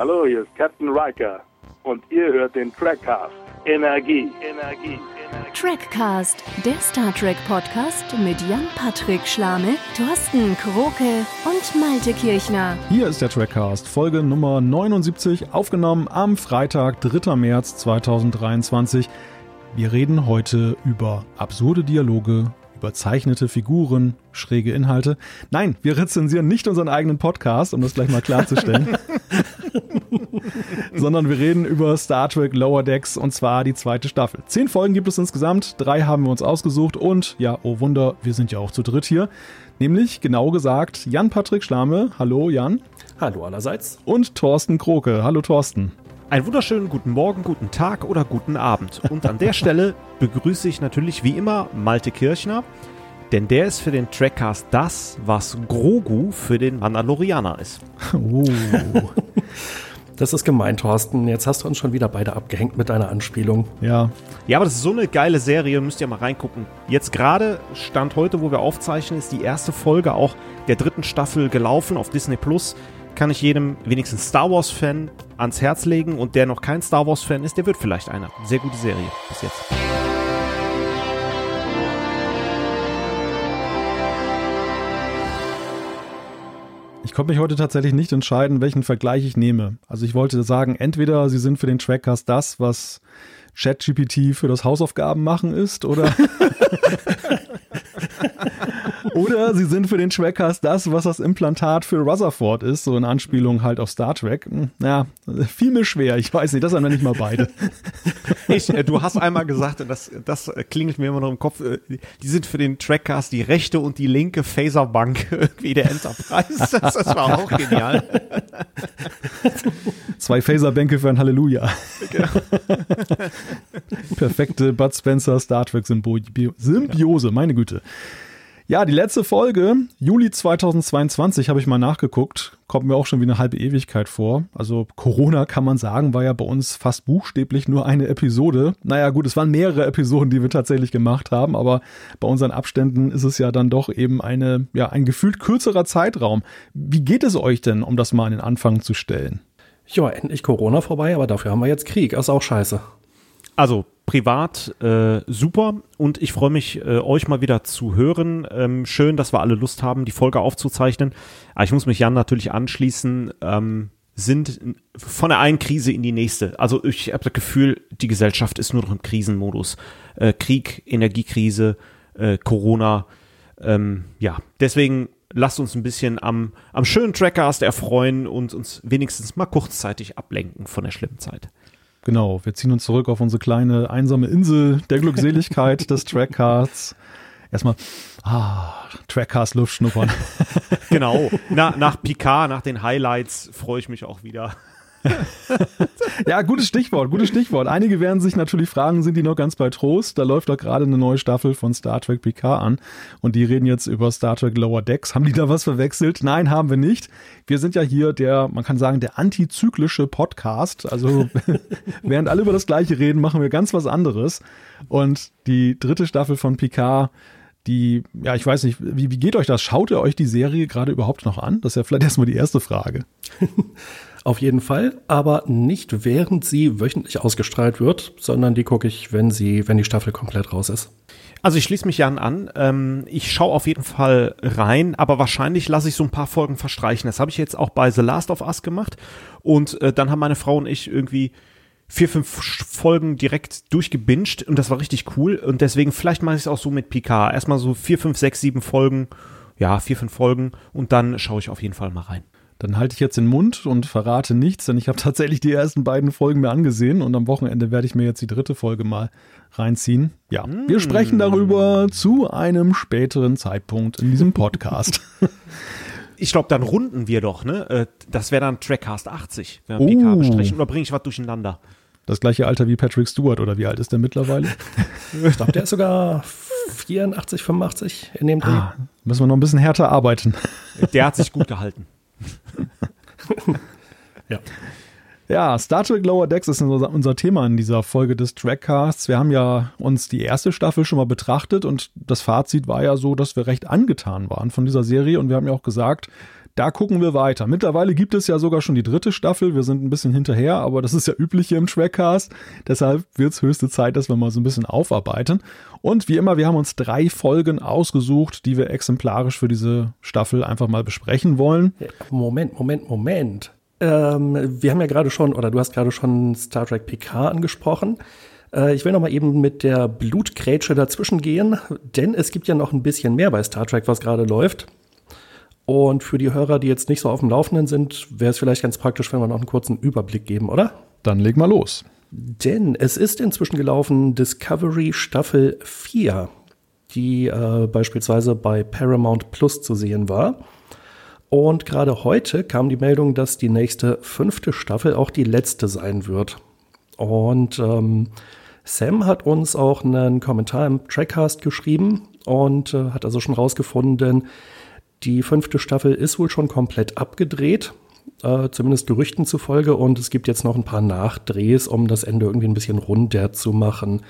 Hallo, hier ist Captain Riker und ihr hört den Trackcast. Energie, Energie, Energie. Trackcast, der Star Trek Podcast mit Jan-Patrick Schlame, Thorsten Kroke und Malte Kirchner. Hier ist der Trackcast, Folge Nummer 79, aufgenommen am Freitag, 3. März 2023. Wir reden heute über absurde Dialoge, überzeichnete Figuren, schräge Inhalte. Nein, wir rezensieren nicht unseren eigenen Podcast, um das gleich mal klarzustellen. Sondern wir reden über Star Trek Lower Decks und zwar die zweite Staffel. Zehn Folgen gibt es insgesamt, drei haben wir uns ausgesucht und ja, oh Wunder, wir sind ja auch zu dritt hier. Nämlich, genau gesagt, Jan-Patrick Schlame. Hallo Jan. Hallo allerseits. Und Thorsten Kroke. Hallo Thorsten. Einen wunderschönen guten Morgen, guten Tag oder guten Abend. Und an der Stelle begrüße ich natürlich wie immer Malte Kirchner, denn der ist für den Trackcast das, was Grogu für den Mandalorianer ist. Oh. Das ist gemein, Thorsten. Jetzt hast du uns schon wieder beide abgehängt mit deiner Anspielung. Ja. Ja, aber das ist so eine geile Serie, müsst ihr mal reingucken. Jetzt gerade, Stand heute, wo wir aufzeichnen, ist die erste Folge auch der dritten Staffel gelaufen auf Disney Plus kann ich jedem wenigstens Star Wars-Fan ans Herz legen und der noch kein Star Wars-Fan ist, der wird vielleicht einer. Sehr gute Serie bis jetzt. Ich konnte mich heute tatsächlich nicht entscheiden, welchen Vergleich ich nehme. Also ich wollte sagen, entweder sie sind für den Trackcast das, was ChatGPT für das Hausaufgaben machen ist, oder Oder sie sind für den Trackcast das, was das Implantat für Rutherford ist, so in Anspielung halt auf Star Trek. Hm, ja, fiel mir schwer. Ich weiß nicht, das sind wir nicht mal beide. Ich, äh, du hast einmal gesagt, das, das klingelt mir immer noch im Kopf, äh, die sind für den Trackcast die rechte und die linke Phaserbank irgendwie der Enterprise. Das, das war auch genial. Zwei Phaserbänke für ein Halleluja. Genau. Perfekte Bud Spencer Star Trek Symbiose, meine Güte. Ja, die letzte Folge, Juli 2022, habe ich mal nachgeguckt. Kommt mir auch schon wie eine halbe Ewigkeit vor. Also Corona kann man sagen, war ja bei uns fast buchstäblich nur eine Episode. Naja gut, es waren mehrere Episoden, die wir tatsächlich gemacht haben, aber bei unseren Abständen ist es ja dann doch eben eine, ja, ein gefühlt kürzerer Zeitraum. Wie geht es euch denn, um das mal an den Anfang zu stellen? Ja, endlich Corona vorbei, aber dafür haben wir jetzt Krieg. Das ist auch scheiße. Also privat äh, super und ich freue mich, äh, euch mal wieder zu hören. Ähm, schön, dass wir alle Lust haben, die Folge aufzuzeichnen. Aber ich muss mich Jan natürlich anschließen. Ähm, sind von der einen Krise in die nächste. Also ich habe das Gefühl, die Gesellschaft ist nur noch im Krisenmodus. Äh, Krieg, Energiekrise, äh, Corona. Ähm, ja, deswegen lasst uns ein bisschen am, am schönen Trackcast erfreuen und uns wenigstens mal kurzzeitig ablenken von der schlimmen Zeit. Genau, wir ziehen uns zurück auf unsere kleine einsame Insel der Glückseligkeit des Trackcasts. Erstmal, ah, Trackcast Luft schnuppern. genau, Na, nach Picard, nach den Highlights freue ich mich auch wieder. ja, gutes Stichwort, gutes Stichwort. Einige werden sich natürlich fragen, sind die noch ganz bei Trost? Da läuft doch gerade eine neue Staffel von Star Trek Picard an und die reden jetzt über Star Trek Lower Decks. Haben die da was verwechselt? Nein, haben wir nicht. Wir sind ja hier der, man kann sagen, der antizyklische Podcast. Also während alle über das Gleiche reden, machen wir ganz was anderes. Und die dritte Staffel von Picard die, ja, ich weiß nicht, wie, wie geht euch das? Schaut ihr euch die Serie gerade überhaupt noch an? Das ist ja vielleicht erstmal die erste Frage. Auf jeden Fall, aber nicht während sie wöchentlich ausgestrahlt wird, sondern die gucke ich, wenn sie, wenn die Staffel komplett raus ist. Also ich schließe mich Jan an. Ähm, ich schaue auf jeden Fall rein, aber wahrscheinlich lasse ich so ein paar Folgen verstreichen. Das habe ich jetzt auch bei The Last of Us gemacht. Und äh, dann haben meine Frau und ich irgendwie vier, fünf Folgen direkt durchgebinged und das war richtig cool. Und deswegen, vielleicht mache ich es auch so mit Picard. Erstmal so vier, fünf, sechs, sieben Folgen. Ja, vier, fünf Folgen und dann schaue ich auf jeden Fall mal rein. Dann halte ich jetzt den Mund und verrate nichts, denn ich habe tatsächlich die ersten beiden Folgen mir angesehen und am Wochenende werde ich mir jetzt die dritte Folge mal reinziehen. Ja, mm. wir sprechen darüber zu einem späteren Zeitpunkt in diesem Podcast. ich glaube, dann runden wir doch, ne? Äh, das wäre dann Trackcast 80, wenn wir oh. PK besprechen. Oder bringe ich was durcheinander? Das gleiche Alter wie Patrick Stewart, oder wie alt ist der mittlerweile? ich glaube, der ist sogar 84, 85 in dem Dreh. Ah, müssen wir noch ein bisschen härter arbeiten. Der hat sich gut gehalten. Ja. Ja, Star Trek Lower Decks ist unser Thema in dieser Folge des Trackcasts. Wir haben ja uns die erste Staffel schon mal betrachtet und das Fazit war ja so, dass wir recht angetan waren von dieser Serie und wir haben ja auch gesagt, Da gucken wir weiter. Mittlerweile gibt es ja sogar schon die dritte Staffel. Wir sind ein bisschen hinterher, aber das ist ja üblich hier im Trackcast. Deshalb wird es höchste Zeit, dass wir mal so ein bisschen aufarbeiten. Und wie immer, wir haben uns drei Folgen ausgesucht, die wir exemplarisch für diese Staffel einfach mal besprechen wollen. Moment, Moment, Moment. Ähm, wir haben ja gerade schon, oder du hast gerade schon Star Trek PK angesprochen. Äh, ich will noch mal eben mit der Blutgrätsche dazwischen gehen, denn es gibt ja noch ein bisschen mehr bei Star Trek, was gerade läuft. Und für die Hörer, die jetzt nicht so auf dem Laufenden sind, wäre es vielleicht ganz praktisch, wenn wir noch einen kurzen Überblick geben, oder? Dann leg mal los. Denn es ist inzwischen gelaufen Discovery Staffel 4, die äh, beispielsweise bei Paramount Plus zu sehen war. Und gerade heute kam die Meldung, dass die nächste fünfte Staffel auch die letzte sein wird. Und ähm, Sam hat uns auch einen Kommentar im Trackcast geschrieben und äh, hat also schon rausgefunden, die fünfte Staffel ist wohl schon komplett abgedreht, äh, zumindest Gerüchten zufolge. Und es gibt jetzt noch ein paar Nachdrehs, um das Ende irgendwie ein bisschen runder zu machen.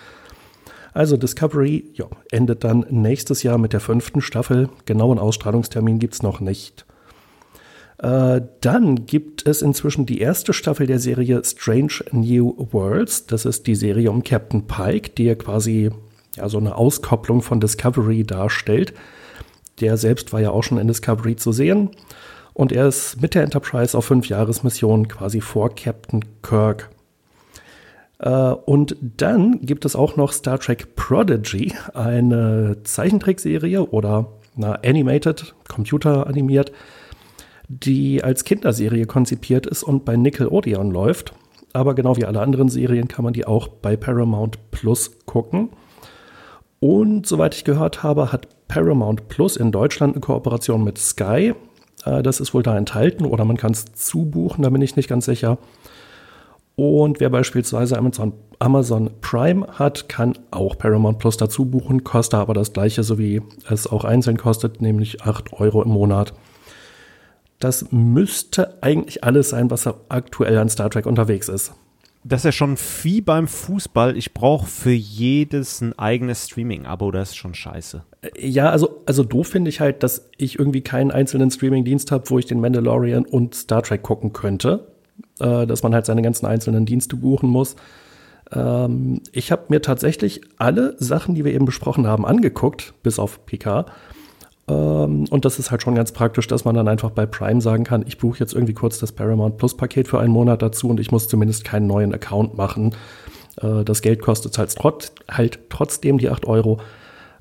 Also Discovery ja, endet dann nächstes Jahr mit der fünften Staffel. Genauen Ausstrahlungstermin gibt es noch nicht. Äh, dann gibt es inzwischen die erste Staffel der Serie Strange New Worlds. Das ist die Serie um Captain Pike, die ja quasi ja, so eine Auskopplung von Discovery darstellt. Der selbst war ja auch schon in Discovery zu sehen. Und er ist mit der Enterprise auf fünf Jahresmission quasi vor Captain Kirk. Äh, und dann gibt es auch noch Star Trek Prodigy, eine Zeichentrickserie oder na, animated, computeranimiert, die als Kinderserie konzipiert ist und bei Nickelodeon läuft. Aber genau wie alle anderen Serien kann man die auch bei Paramount Plus gucken. Und soweit ich gehört habe, hat Paramount Plus in Deutschland eine Kooperation mit Sky. Äh, das ist wohl da enthalten oder man kann es zubuchen, da bin ich nicht ganz sicher. Und wer beispielsweise Amazon, Amazon Prime hat, kann auch Paramount Plus dazu buchen, kostet aber das gleiche, so wie es auch einzeln kostet, nämlich 8 Euro im Monat. Das müsste eigentlich alles sein, was aktuell an Star Trek unterwegs ist das ist ja schon wie beim Fußball. Ich brauche für jedes ein eigenes Streaming-Abo. Das ist schon scheiße. Äh, ja, also, also doof finde ich halt, dass ich irgendwie keinen einzelnen Streaming-Dienst habe, wo ich den Mandalorian und Star Trek gucken könnte. Äh, dass man halt seine ganzen einzelnen Dienste buchen muss. Ähm, ich habe mir tatsächlich alle Sachen, die wir eben besprochen haben, angeguckt, bis auf PK. Ähm, und das ist halt schon ganz praktisch, dass man dann einfach bei Prime sagen kann, ich buche jetzt irgendwie kurz das Paramount Plus Paket für einen Monat dazu und ich muss zumindest keinen neuen Account machen. Äh, das Geld kostet halt, trot, halt trotzdem die 8 Euro.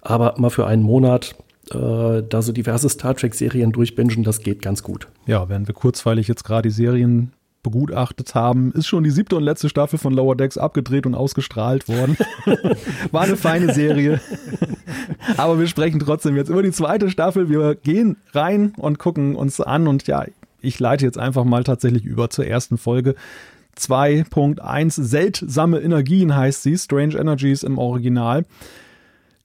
Aber mal für einen Monat äh, da so diverse Star Trek-Serien durchbingen, das geht ganz gut. Ja, während wir kurzweilig jetzt gerade die Serien begutachtet haben, ist schon die siebte und letzte Staffel von Lower Decks abgedreht und ausgestrahlt worden. War eine feine Serie. Aber wir sprechen trotzdem jetzt über die zweite Staffel. Wir gehen rein und gucken uns an und ja, ich leite jetzt einfach mal tatsächlich über zur ersten Folge. 2.1 Seltsame Energien heißt sie, Strange Energies im Original.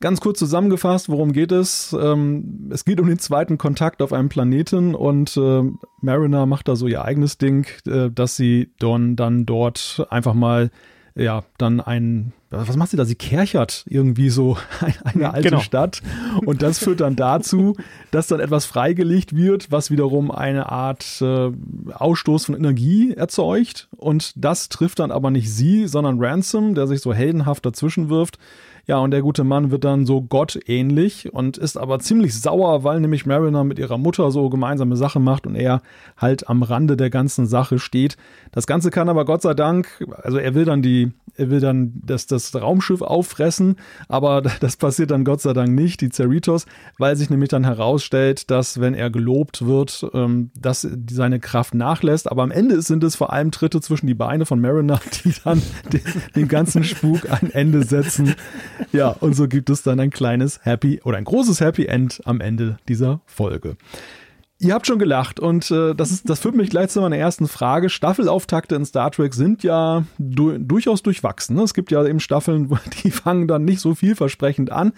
Ganz kurz zusammengefasst, worum geht es? Ähm, es geht um den zweiten Kontakt auf einem Planeten und äh, Mariner macht da so ihr eigenes Ding, äh, dass sie Don dann dort einfach mal, ja, dann ein, was macht sie da? Sie kerchert irgendwie so eine alte genau. Stadt und das führt dann dazu, dass dann etwas freigelegt wird, was wiederum eine Art äh, Ausstoß von Energie erzeugt und das trifft dann aber nicht sie, sondern Ransom, der sich so heldenhaft dazwischen wirft ja, und der gute Mann wird dann so gottähnlich und ist aber ziemlich sauer, weil nämlich Mariner mit ihrer Mutter so gemeinsame Sachen macht und er halt am Rande der ganzen Sache steht. Das Ganze kann aber Gott sei Dank, also er will dann die, er will dann das, das Raumschiff auffressen, aber das passiert dann Gott sei Dank nicht, die Cerritos, weil sich nämlich dann herausstellt, dass wenn er gelobt wird, ähm, dass seine Kraft nachlässt. Aber am Ende sind es vor allem Tritte zwischen die Beine von Mariner, die dann den, den ganzen Spuk ein Ende setzen. Ja, und so gibt es dann ein kleines Happy oder ein großes Happy End am Ende dieser Folge. Ihr habt schon gelacht und äh, das, ist, das führt mich gleich zu meiner ersten Frage. Staffelauftakte in Star Trek sind ja du durchaus durchwachsen. Ne? Es gibt ja eben Staffeln, die fangen dann nicht so vielversprechend an.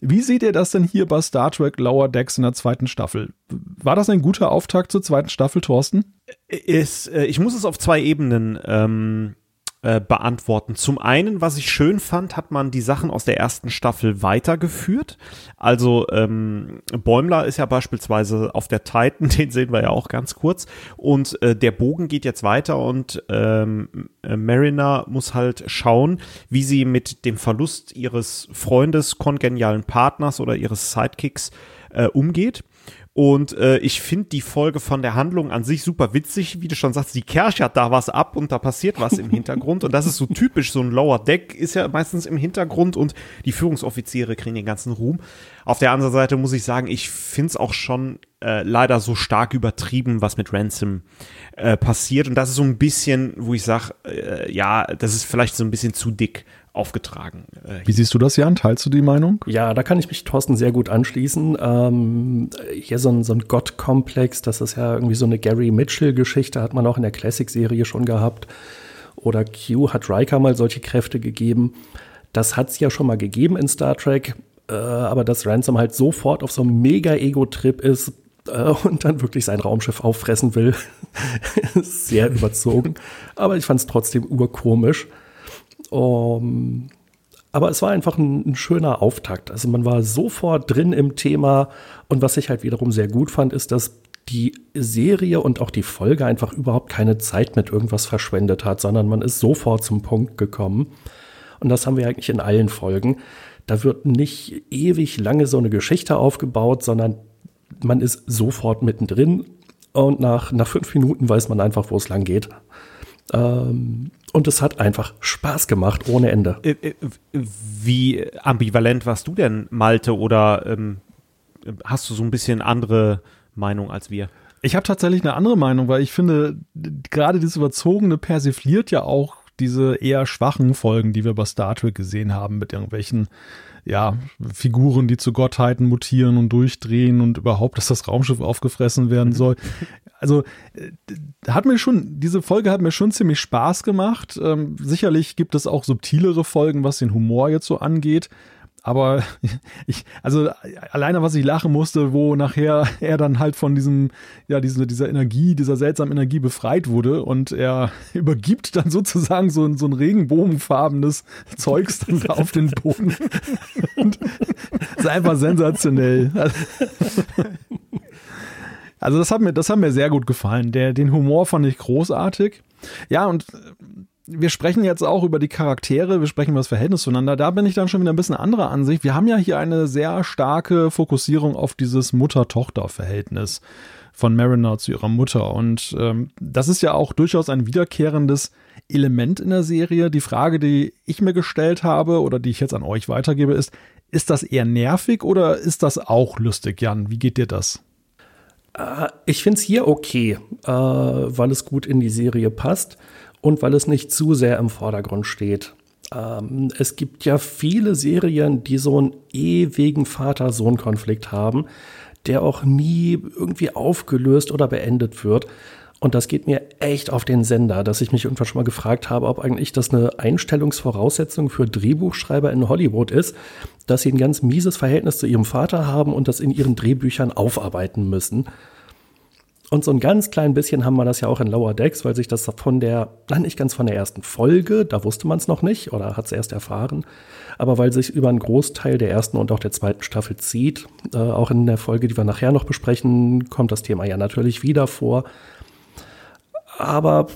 Wie seht ihr das denn hier bei Star Trek Lower Decks in der zweiten Staffel? War das ein guter Auftakt zur zweiten Staffel, Thorsten? Ist, äh, ich muss es auf zwei Ebenen ähm, äh, beantworten. Zum einen, was ich schön fand, hat man die Sachen aus der ersten Staffel weitergeführt. Also ähm, Bäumler ist ja beispielsweise auf der Titan, den sehen wir ja auch ganz kurz. Und äh, der Bogen geht jetzt weiter und ähm, äh, Mariner muss halt schauen, wie sie mit dem Verlust ihres Freundes, kongenialen Partners oder ihres Sidekicks äh, umgeht. Und äh, ich finde die Folge von der Handlung an sich super witzig. Wie du schon sagst, die Kirche hat da was ab und da passiert was im Hintergrund. Und das ist so typisch. So ein Lower Deck ist ja meistens im Hintergrund und die Führungsoffiziere kriegen den ganzen Ruhm. Auf der anderen Seite muss ich sagen, ich finde es auch schon äh, leider so stark übertrieben, was mit Ransom äh, passiert. Und das ist so ein bisschen, wo ich sage, äh, ja, das ist vielleicht so ein bisschen zu dick aufgetragen. Äh, Wie siehst du das, Jan? Teilst du die Meinung? Ja, da kann ich mich Thorsten sehr gut anschließen. Ähm, hier so ein, so ein Gott-Komplex, das ist ja irgendwie so eine Gary Mitchell-Geschichte, hat man auch in der Classic-Serie schon gehabt. Oder Q hat Riker mal solche Kräfte gegeben. Das hat es ja schon mal gegeben in Star Trek, äh, aber dass Ransom halt sofort auf so einem Mega-Ego-Trip ist, äh, und dann wirklich sein Raumschiff auffressen will. Sehr überzogen. Aber ich fand es trotzdem urkomisch. Um, aber es war einfach ein, ein, schöner Auftakt. Also man war sofort drin im Thema. Und was ich halt wiederum sehr gut fand, ist, dass die Serie und auch die Folge einfach überhaupt keine Zeit mit irgendwas verschwendet hat, sondern man ist sofort zum Punkt gekommen. Und das haben wir eigentlich in allen Folgen. Da wird nicht ewig lange so eine Geschichte aufgebaut, sondern man ist sofort mittendrin und nach, nach fünf Minuten weiß man einfach, wo es lang geht. Ähm, und es hat einfach Spaß gemacht, ohne Ende. Äh, äh, wie ambivalent warst du denn, Malte? Oder ähm, hast du so ein bisschen andere Meinung als wir? Ich habe tatsächlich eine andere Meinung, weil ich finde, gerade dieses Überzogene persifliert ja auch diese eher schwachen Folgen, die wir bei Star Trek gesehen haben, mit irgendwelchen ja, Figuren, die zu Gottheiten mutieren und durchdrehen und überhaupt, dass das Raumschiff aufgefressen werden soll. Also äh, hat mir schon, diese Folge hat mir schon ziemlich Spaß gemacht. Ähm, sicherlich gibt es auch subtilere Folgen, was den Humor jetzt so angeht aber ich, also alleine was ich lachen musste, wo nachher er dann halt von diesem, ja, diese, dieser Energie, dieser seltsamen Energie befreit wurde und er übergibt dann sozusagen so, so ein regenbogenfarbenes Zeugs dann auf den Boden. und das ist einfach sensationell. Also das hat mir, das hat mir sehr gut gefallen. Der, den Humor fand ich großartig. Ja, und wir sprechen jetzt auch über die Charaktere, wir sprechen über das Verhältnis zueinander. Da bin ich dann schon wieder ein bisschen anderer Ansicht. Wir haben ja hier eine sehr starke Fokussierung auf dieses Mutter-Tochter-Verhältnis von Mariner zu ihrer Mutter. Und ähm, das ist ja auch durchaus ein wiederkehrendes Element in der Serie. Die Frage, die ich mir gestellt habe oder die ich jetzt an euch weitergebe, ist, ist das eher nervig oder ist das auch lustig, Jan? Wie geht dir das? Äh, ich finde es hier okay, äh, weil es gut in die Serie passt und weil es nicht zu sehr im Vordergrund steht. Ähm, es gibt ja viele Serien, die so einen ewigen Vater-Sohn-Konflikt haben, der auch nie irgendwie aufgelöst oder beendet wird. Und das geht mir echt auf den Sender, dass ich mich irgendwann schon mal gefragt habe, ob eigentlich das eine Einstellungsvoraussetzung für Drehbuchschreiber in Hollywood ist, dass sie ein ganz mieses Verhältnis zu ihrem Vater haben und das in ihren Drehbüchern aufarbeiten müssen. Und so ein ganz klein bisschen haben wir das ja auch in Lower Decks, weil sich das von der, nein, nicht ganz von der ersten Folge, da wusste man es noch nicht oder hat es erst erfahren, aber weil sich über einen Großteil der ersten und auch der zweiten Staffel zieht, äh, auch in der Folge, die wir nachher noch besprechen, kommt das Thema ja natürlich wieder vor. Aber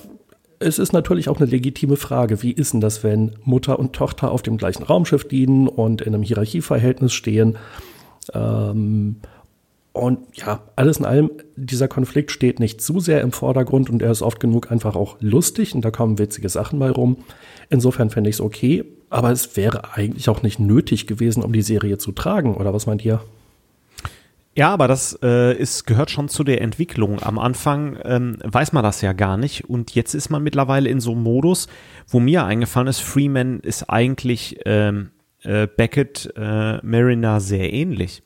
es ist natürlich auch eine legitime Frage, wie ist denn das, wenn Mutter und Tochter auf dem gleichen Raumschiff dienen und in einem Hierarchieverhältnis stehen? Ähm, und ja, alles in allem, dieser Konflikt steht nicht zu sehr im Vordergrund und er ist oft genug einfach auch lustig und da kommen witzige Sachen bei rum. Insofern fände ich es okay, aber es wäre eigentlich auch nicht nötig gewesen, um die Serie zu tragen, oder was meint ihr? Ja, aber das äh, ist, gehört schon zu der Entwicklung. Am Anfang ähm, weiß man das ja gar nicht und jetzt ist man mittlerweile in so einem Modus, wo mir eingefallen ist, Freeman ist eigentlich ähm, äh, Beckett äh, Mariner sehr ähnlich.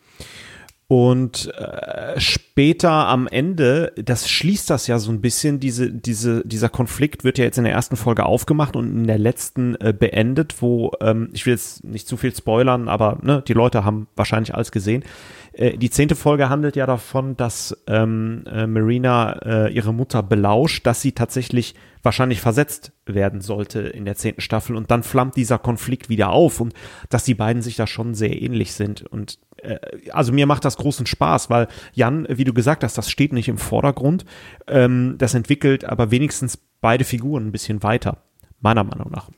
Und äh, später am Ende, das schließt das ja so ein bisschen, diese, diese, dieser Konflikt wird ja jetzt in der ersten Folge aufgemacht und in der letzten äh, beendet, wo, ähm, ich will jetzt nicht zu viel spoilern, aber ne, die Leute haben wahrscheinlich alles gesehen. Äh, die zehnte Folge handelt ja davon, dass ähm, äh, Marina äh, ihre Mutter belauscht, dass sie tatsächlich wahrscheinlich versetzt werden sollte in der zehnten Staffel und dann flammt dieser Konflikt wieder auf und dass die beiden sich da schon sehr ähnlich sind und also mir macht das großen Spaß, weil Jan, wie du gesagt hast, das steht nicht im Vordergrund, ähm, das entwickelt aber wenigstens beide Figuren ein bisschen weiter, meiner Meinung nach.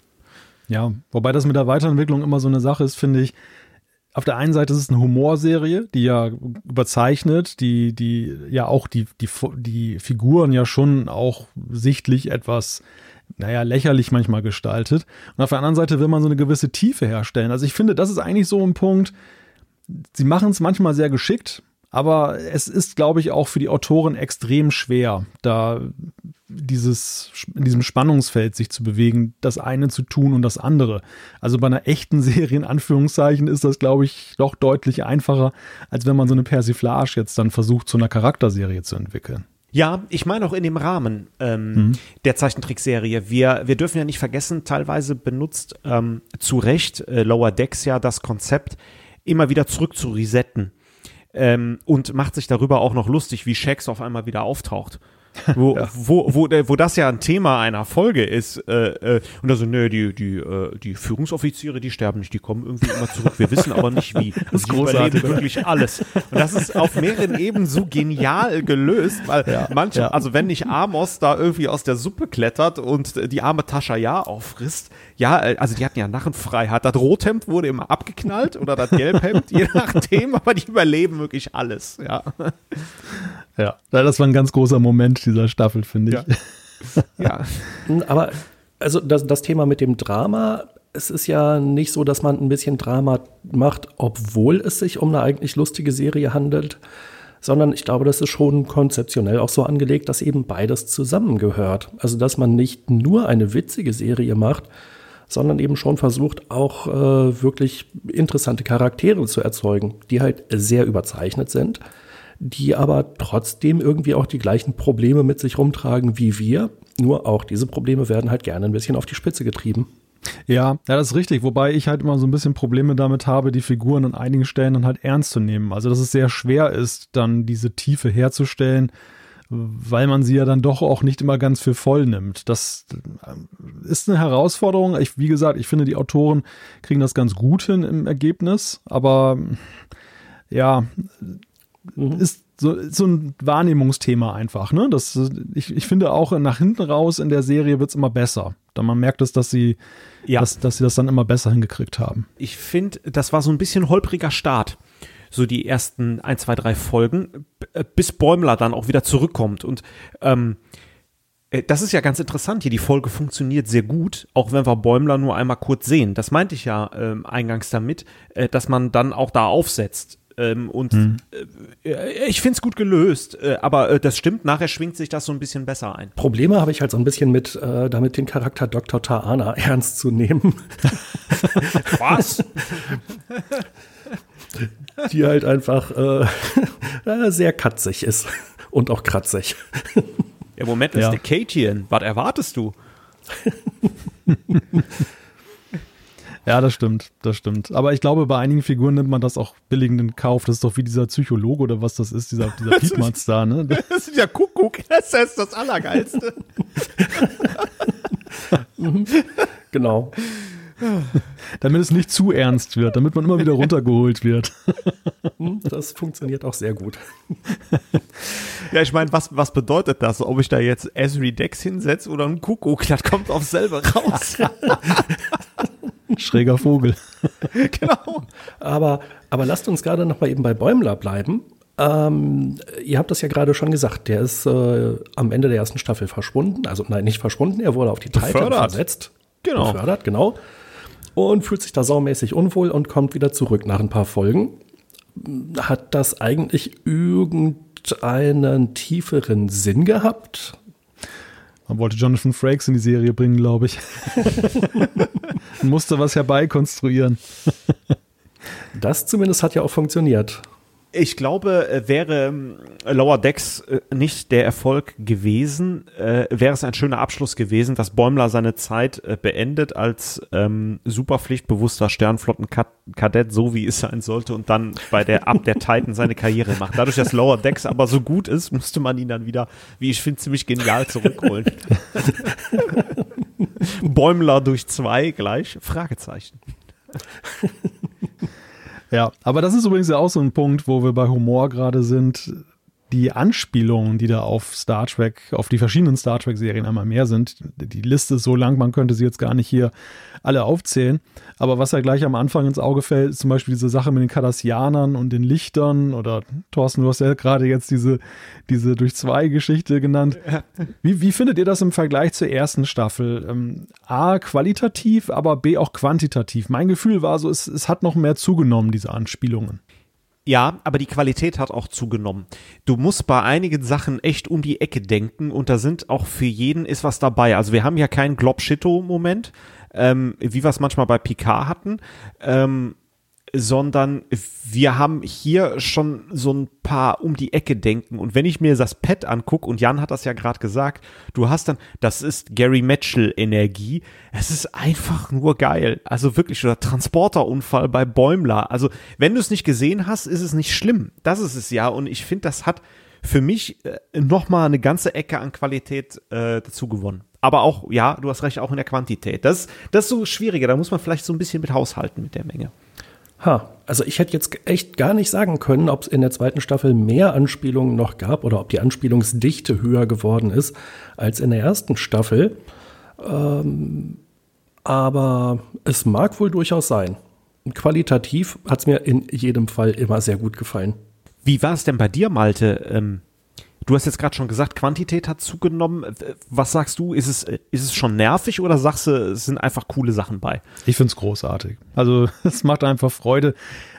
Ja, wobei das mit der Weiterentwicklung immer so eine Sache ist, finde ich, auf der einen Seite ist es eine Humorserie, die ja überzeichnet, die, die ja auch die, die, die Figuren ja schon auch sichtlich etwas, naja, lächerlich manchmal gestaltet. Und auf der anderen Seite will man so eine gewisse Tiefe herstellen. Also ich finde, das ist eigentlich so ein Punkt, sie machen es manchmal sehr geschickt, aber es ist, glaube ich, auch für die Autoren extrem schwer, da dieses, in diesem Spannungsfeld sich zu bewegen, das eine zu tun und das andere. Also bei einer echten Serie in Anführungszeichen ist das, glaube ich, doch deutlich einfacher, als wenn man so eine Persiflage jetzt dann versucht, zu einer Charakterserie zu entwickeln. Ja, ich meine auch in dem Rahmen ähm, mhm. der Zeichentrickserie. Wir, wir dürfen ja nicht vergessen, teilweise benutzt ähm, zu Recht äh, Lower Decks ja das Konzept, immer wieder zurück zu resetten. Ähm, und macht sich darüber auch noch lustig, wie Shax auf einmal wieder auftaucht. Wo, ja. wo, wo, wo das ja ein Thema einer Folge ist. Äh, äh, und also, nö, die, die, äh, die Führungsoffiziere, die sterben nicht, die kommen irgendwie immer zurück. Wir wissen aber nicht wie. Das ist großartig. wirklich alles. Und das ist auf mehreren Ebenen so genial gelöst, weil ja, manche, ja. also wenn nicht Amos da irgendwie aus der Suppe klettert und die arme Tascha ja auffrisst, ja, äh, also die hatten ja Narrenfreiheit. Das Rothemd wurde immer abgeknallt oder das Gelbhemd, je nachdem, aber die überleben wirklich alles, ja. Ja, das war ein ganz großer Moment dieser Staffel, finde ich. Ja. ja. Aber also das, das Thema mit dem Drama, es ist ja nicht so, dass man ein bisschen Drama macht, obwohl es sich um eine eigentlich lustige Serie handelt, sondern ich glaube, das ist schon konzeptionell auch so angelegt, dass eben beides zusammengehört. Also dass man nicht nur eine witzige Serie macht, sondern eben schon versucht, auch äh, wirklich interessante Charaktere zu erzeugen, die halt sehr überzeichnet sind die aber trotzdem irgendwie auch die gleichen Probleme mit sich rumtragen wie wir. Nur auch diese Probleme werden halt gerne ein bisschen auf die Spitze getrieben. Ja, ja, das ist richtig. Wobei ich halt immer so ein bisschen Probleme damit habe, die Figuren an einigen Stellen dann halt ernst zu nehmen. Also, dass es sehr schwer ist, dann diese Tiefe herzustellen, weil man sie ja dann doch auch nicht immer ganz für voll nimmt. Das äh, ist eine Herausforderung. Ich, wie gesagt, ich finde, die Autoren kriegen das ganz gut hin im Ergebnis, aber ja, mhm. ist so, so ein Wahrnehmungsthema einfach. Ne? Das, ich, ich finde auch nach hinten raus in der Serie wird es immer besser. Da man merkt es, dass sie, ja. dass, dass sie das dann immer besser hingekriegt haben. Ich finde, das war so ein bisschen holpriger Start. So die ersten ein, zwei, drei Folgen, bis Bäumler dann auch wieder zurückkommt. Und ähm, äh, das ist ja ganz interessant hier. Die Folge funktioniert sehr gut, auch wenn wir Bäumler nur einmal kurz sehen. Das meinte ich ja ähm, eingangs damit, äh, dass man dann auch da aufsetzt. Ähm, und hm. äh, ich finde es gut gelöst, äh, aber äh, das stimmt, nachher schwingt sich das so ein bisschen besser ein. Probleme habe ich halt so ein bisschen mit, äh, damit den Charakter Dr. Taana ernst zu nehmen. Was? Die halt einfach äh, sehr katzig ist und auch kratzig. Ja, Moment, das ja. ist der Katien. Was erwartest du? Ja, das stimmt, das stimmt. Aber ich glaube, bei einigen Figuren nimmt man das auch billigend in Kauf. Das ist doch wie dieser Psychologe oder was das ist, dieser, dieser Piepmatz da, ne? Das ist ja Kuckuck, das ist das Allergeilste. genau. damit es nicht zu ernst wird, damit man immer wieder runtergeholt wird. Hm, das funktioniert auch sehr gut. Ja, ich meine, was, was bedeutet das? Ob ich da jetzt Esri Dex hinsetze oder ein Kuckuck, das kommt auf selber raus. Schräger Vogel. genau. Aber, aber lasst uns gerade noch mal eben bei Bäumler bleiben. Ähm, ihr habt das ja gerade schon gesagt, der ist äh, am Ende der ersten Staffel verschwunden. Also nein, nicht verschwunden, er wurde auf die Titan versetzt. Genau. Befördert, genau. Und fühlt sich da saumäßig unwohl und kommt wieder zurück nach ein paar Folgen. Hat das eigentlich irgendeinen tieferen Sinn gehabt? Man wollte Jonathan Frakes in die Serie bringen, glaube ich. musste was herbeikonstruieren. das zumindest hat ja auch funktioniert. Ich glaube, äh, wäre ähm, Lower Decks äh, nicht der Erfolg gewesen, äh, wäre es ein schöner Abschluss gewesen, dass Bäumler seine Zeit beendet als ähm, superpflichtbewusster Sternflottenkadett, so wie es sein sollte, und dann bei der Ab der Titan seine Karriere macht. Dadurch, dass Lower Decks aber so gut ist, musste man ihn dann wieder, wie ich finde, ziemlich genial zurückholen. Bäumler durch zwei gleich? Fragezeichen. Ja, aber das ist übrigens ja auch so ein Punkt, wo wir bei Humor gerade sind. Die Anspielungen, die da auf Star Trek, auf die verschiedenen Star Trek-Serien einmal mehr sind, die Liste ist so lang, man könnte sie jetzt gar nicht hier alle aufzählen. Aber was ja gleich am Anfang ins Auge fällt, ist zum Beispiel diese Sache mit den Kardassianern und den Lichtern oder Thorsten, du hast ja gerade jetzt diese, diese durch zwei Geschichte genannt. Wie, wie findet ihr das im Vergleich zur ersten Staffel? Ähm, A, qualitativ, aber B, auch quantitativ. Mein Gefühl war so, es, es hat noch mehr zugenommen, diese Anspielungen. Ja, aber die Qualität hat auch zugenommen. Du musst bei einigen Sachen echt um die Ecke denken und da sind auch für jeden ist was dabei. Also wir haben ja keinen Globshito-Moment, ähm, wie wir es manchmal bei Picard hatten, ähm, sondern wir haben hier schon so ein paar um die Ecke denken. Und wenn ich mir das Pad angucke, und Jan hat das ja gerade gesagt, du hast dann, das ist Gary Mitchell-Energie. Es ist einfach nur geil. Also wirklich, oder Transporterunfall bei Bäumler. Also, wenn du es nicht gesehen hast, ist es nicht schlimm. Das ist es ja. Und ich finde, das hat für mich äh, nochmal eine ganze Ecke an Qualität äh, dazu gewonnen. Aber auch, ja, du hast recht, auch in der Quantität. Das, das ist so schwieriger, da muss man vielleicht so ein bisschen mit haushalten mit der Menge. Ha, also ich hätte jetzt echt gar nicht sagen können, ob es in der zweiten Staffel mehr Anspielungen noch gab oder ob die Anspielungsdichte höher geworden ist als in der ersten Staffel. Ähm, aber es mag wohl durchaus sein. Qualitativ hat es mir in jedem Fall immer sehr gut gefallen. Wie war es denn bei dir, Malte? Ähm, Du hast jetzt gerade schon gesagt, Quantität hat zugenommen. Was sagst du? Ist es, ist es schon nervig oder sagst du, es sind einfach coole Sachen bei? Ich finde es großartig. Also es macht einfach Freude,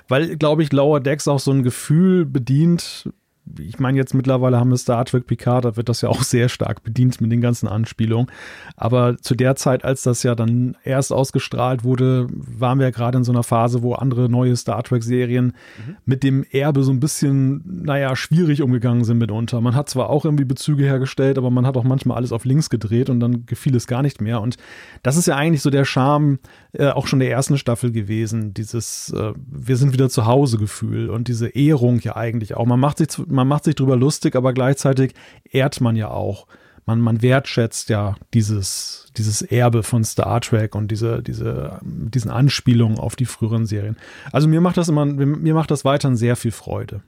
weil, glaube ich, Lower Decks auch so ein Gefühl bedient, ich meine, jetzt mittlerweile haben wir Star Trek Picard, da wird das ja auch sehr stark bedient mit den ganzen Anspielungen. Aber zu der Zeit, als das ja dann erst ausgestrahlt wurde, waren wir ja gerade in so einer Phase, wo andere neue Star Trek-Serien mhm. mit dem Erbe so ein bisschen, naja, schwierig umgegangen sind mitunter. Man hat zwar auch irgendwie Bezüge hergestellt, aber man hat auch manchmal alles auf links gedreht und dann gefiel es gar nicht mehr. Und das ist ja eigentlich so der Charme äh, auch schon der ersten Staffel gewesen, dieses äh, Wir sind wieder zu Hause Gefühl und diese Ehrung ja eigentlich auch. Man macht sich, man macht sich drüber lustig, aber gleichzeitig ehrt man ja auch. Man, man wertschätzt ja dieses, dieses Erbe von Star Trek und diese, diese, diesen Anspielungen auf die früheren Serien. Also mir macht das immer, mir macht das weiterhin sehr viel Freude.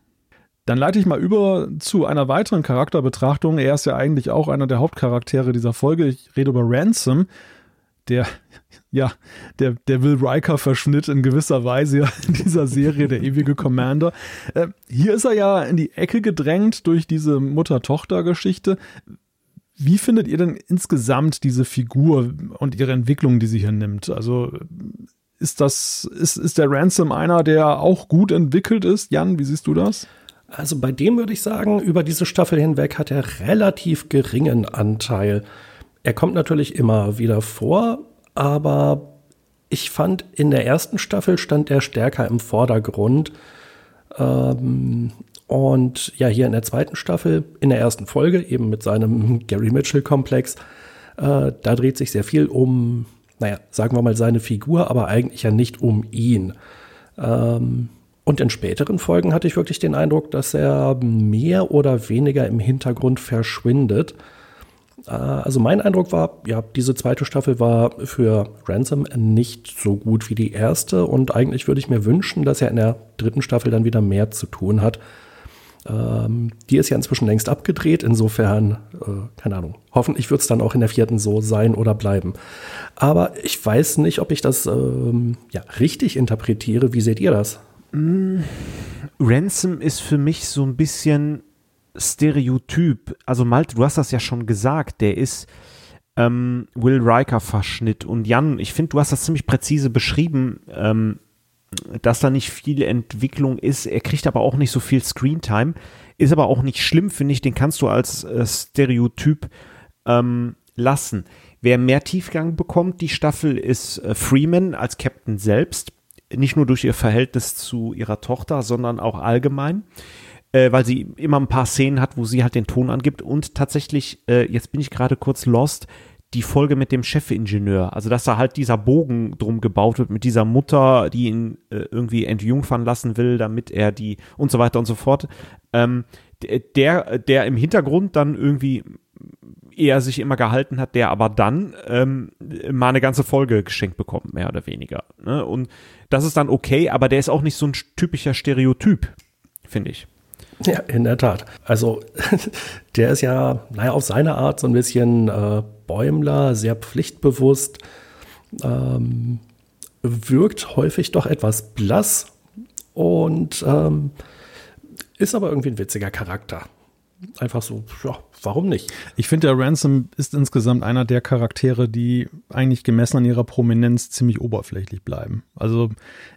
Dann leite ich mal über zu einer weiteren Charakterbetrachtung. Er ist ja eigentlich auch einer der Hauptcharaktere dieser Folge. Ich rede über Ransom, der, ja, der, der Will Riker-Verschnitt in gewisser Weise in dieser Serie, der ewige Commander. Äh, hier ist er ja in die Ecke gedrängt durch diese Mutter-Tochter-Geschichte. Wie findet ihr denn insgesamt diese Figur und ihre Entwicklung, die sie hier nimmt? Also ist das, ist, ist der Ransom einer, der auch gut entwickelt ist? Jan, wie siehst du das? Also bei dem würde ich sagen, über diese Staffel hinweg hat er relativ geringen Anteil. Er kommt natürlich immer wieder vor, aber ich fand, in der ersten Staffel stand er stärker im Vordergrund. Ähm, und ja, hier in der zweiten Staffel, in der ersten Folge, eben mit seinem Gary Mitchell-Komplex, äh, da dreht sich sehr viel um, naja, sagen wir mal seine Figur, aber eigentlich ja nicht um ihn. Ähm, und in späteren Folgen hatte ich wirklich den Eindruck, dass er mehr oder weniger im Hintergrund verschwindet. Äh, also mein Eindruck war, ja, diese zweite Staffel war für Ransom nicht so gut wie die erste und eigentlich würde ich mir wünschen, dass er in der dritten Staffel dann wieder mehr zu tun hat. Ähm, die ist ja inzwischen längst abgedreht, insofern, äh, keine Ahnung. Hoffentlich wird es dann auch in der vierten so sein oder bleiben. Aber ich weiß nicht, ob ich das ähm, ja, richtig interpretiere. Wie seht ihr das? Mm, Ransom ist für mich so ein bisschen Stereotyp. Also Malte, du hast das ja schon gesagt, der ist ähm, Will Riker Verschnitt. Und Jan, ich finde, du hast das ziemlich präzise beschrieben, ähm, dass da nicht viel Entwicklung ist. Er kriegt aber auch nicht so viel Screentime. Ist aber auch nicht schlimm, finde ich. Den kannst du als äh, Stereotyp ähm, lassen. Wer mehr Tiefgang bekommt, die Staffel ist äh, Freeman als Captain selbst nicht nur durch ihr Verhältnis zu ihrer Tochter, sondern auch allgemein äh, weil sie immer ein paar Szenen hat, wo sie halt den Ton angibt und tatsächlich, äh, jetzt bin ich gerade kurz lost, die Folge mit dem Chefingenieur. Also, dass da halt dieser Bogen drum gebaut wird mit dieser Mutter, die ihn äh, irgendwie entjungfern lassen will, damit er die und so weiter und so fort. Ähm, der, der im Hintergrund dann irgendwie eher sich immer gehalten hat, der aber dann ähm, mal eine ganze Folge geschenkt bekommt, mehr oder weniger. Ne? Und das ist dann okay, aber der ist auch nicht so ein typischer Stereotyp, finde ich. Ja, in der Tat. Also der ist ja, naja, auf seine Art so ein bisschen äh, Bäumler, sehr pflichtbewusst, ähm, wirkt häufig doch etwas blass und ähm, ist aber irgendwie ein witziger Charakter einfach so, ja, warum nicht? Ich finde, der Ransom ist insgesamt einer der Charaktere, die eigentlich gemessen an ihrer Prominenz ziemlich oberflächlich bleiben. Also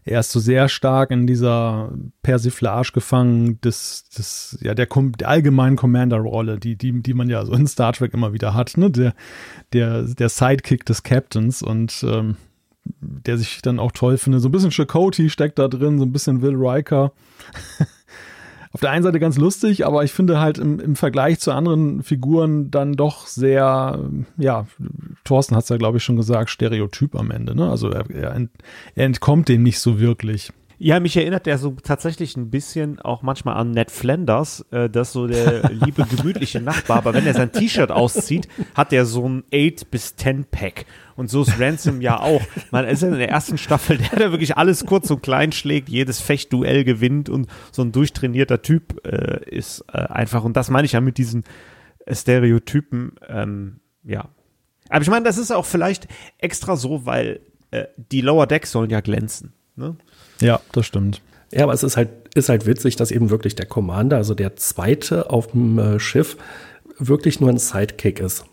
er ist so sehr stark in dieser Persiflage gefangen des, des ja, der, der allgemeinen Commander-Rolle, die, die, die man ja so in Star Trek immer wieder hat, ne? Der, der, der Sidekick des Captains und ähm, der sich dann auch toll findet. So ein bisschen Chakotay steckt da drin, so ein bisschen Will Riker. Auf der einen Seite ganz lustig, aber ich finde halt im, im Vergleich zu anderen Figuren dann doch sehr, ja, Thorsten hat es ja, glaube ich, schon gesagt, Stereotyp am Ende. Ne? Also er, er, ent, er entkommt dem nicht so wirklich. Ja, mich erinnert der so tatsächlich ein bisschen auch manchmal an Ned Flanders, äh, das so der liebe, gemütliche Nachbar, aber wenn er sein T-Shirt auszieht, hat er so ein 8 bis 10 Pack. Und so ist Ransom ja auch. Man ist ja in der ersten Staffel, der da wirklich alles kurz und klein schlägt, jedes Fechtduell gewinnt und so ein durchtrainierter Typ äh, ist äh, einfach. Und das meine ich ja mit diesen Stereotypen, ähm, ja. Aber ich meine, das ist auch vielleicht extra so, weil äh, die Lower Decks sollen ja glänzen. Ne? Ja, das stimmt. Ja, aber es ist halt, ist halt witzig, dass eben wirklich der Commander, also der zweite auf dem äh, Schiff, wirklich nur ein Sidekick ist,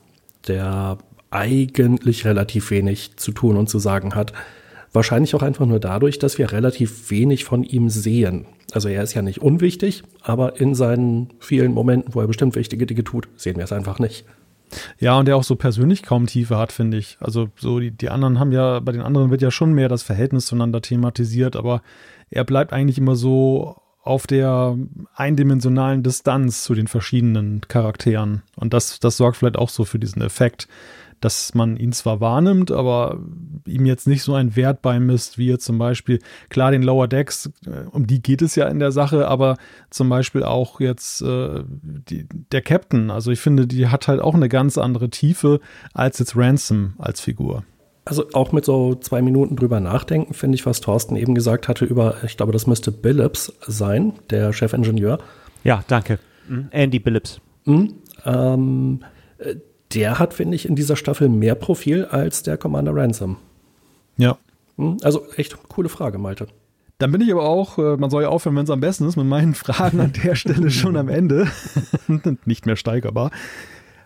der eigentlich relativ wenig zu tun und zu sagen hat. Wahrscheinlich auch einfach nur dadurch, dass wir relativ wenig von ihm sehen. Also er ist ja nicht unwichtig, aber in seinen vielen Momenten, wo er bestimmt wichtige Dinge tut, sehen wir es einfach nicht. Ja, und der auch so persönlich kaum Tiefe hat, finde ich. Also so die, die anderen haben ja, bei den anderen wird ja schon mehr das Verhältnis zueinander thematisiert, aber er bleibt eigentlich immer so auf der eindimensionalen Distanz zu den verschiedenen Charakteren. Und das, das sorgt vielleicht auch so für diesen Effekt, dass man ihn zwar wahrnimmt, aber ihm jetzt nicht so einen Wert beimisst, wie jetzt zum Beispiel, klar, den Lower Decks, äh, um die geht es ja in der Sache, aber zum Beispiel auch jetzt äh, die, der Captain. Also ich finde, die hat halt auch eine ganz andere Tiefe als jetzt Ransom als Figur. Also auch mit so zwei Minuten drüber nachdenken, finde ich, was Thorsten eben gesagt hatte über, ich glaube, das müsste Billups sein, der Chefingenieur. Ja, danke. Mhm. Andy Billups. Mhm. Ähm, äh, der hat, finde ich, in dieser Staffel mehr Profil als der Commander Ransom. Ja. Hm, also echt coole Frage, Malte. Dann bin ich aber auch, äh, man soll ja aufhören, wenn es am besten ist, mit meinen Fragen an der Stelle schon am Ende. Nicht mehr steigerbar.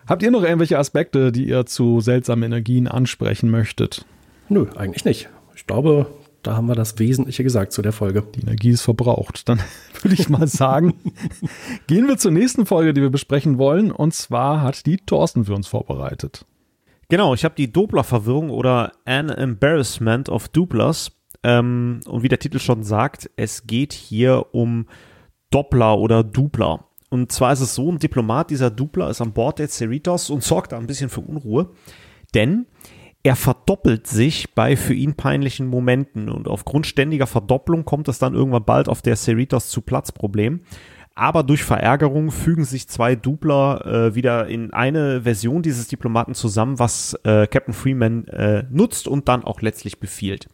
Habt ihr noch irgendwelche Aspekte, die ihr zu seltsamen Energien ansprechen möchtet? Nö, eigentlich nicht. Ich glaube, da haben wir das Wesentliche gesagt zu der Folge. Die Energie ist verbraucht. Dann würde ich mal sagen, gehen wir zur nächsten Folge, die wir besprechen wollen. Und zwar hat die Thorsten für uns vorbereitet. Genau, ich habe die Doppler-Verwirrung oder An Embarrassment of Duplas. Ähm, und wie der Titel schon sagt, es geht hier um Doppler oder Dupler. Und zwar ist es so, ein Diplomat dieser Dupler ist an Bord der Cerritos und sorgt da ein bisschen für Unruhe. Denn er verdoppelt sich bei für ihn peinlichen Momenten und aufgrund ständiger Verdopplung kommt es dann irgendwann bald auf der Cerritos zu Platzproblem. Aber durch Verärgerung fügen sich zwei Dupler äh, wieder in eine Version dieses Diplomaten zusammen, was äh, Captain Freeman äh, nutzt und dann auch letztlich befiehlt.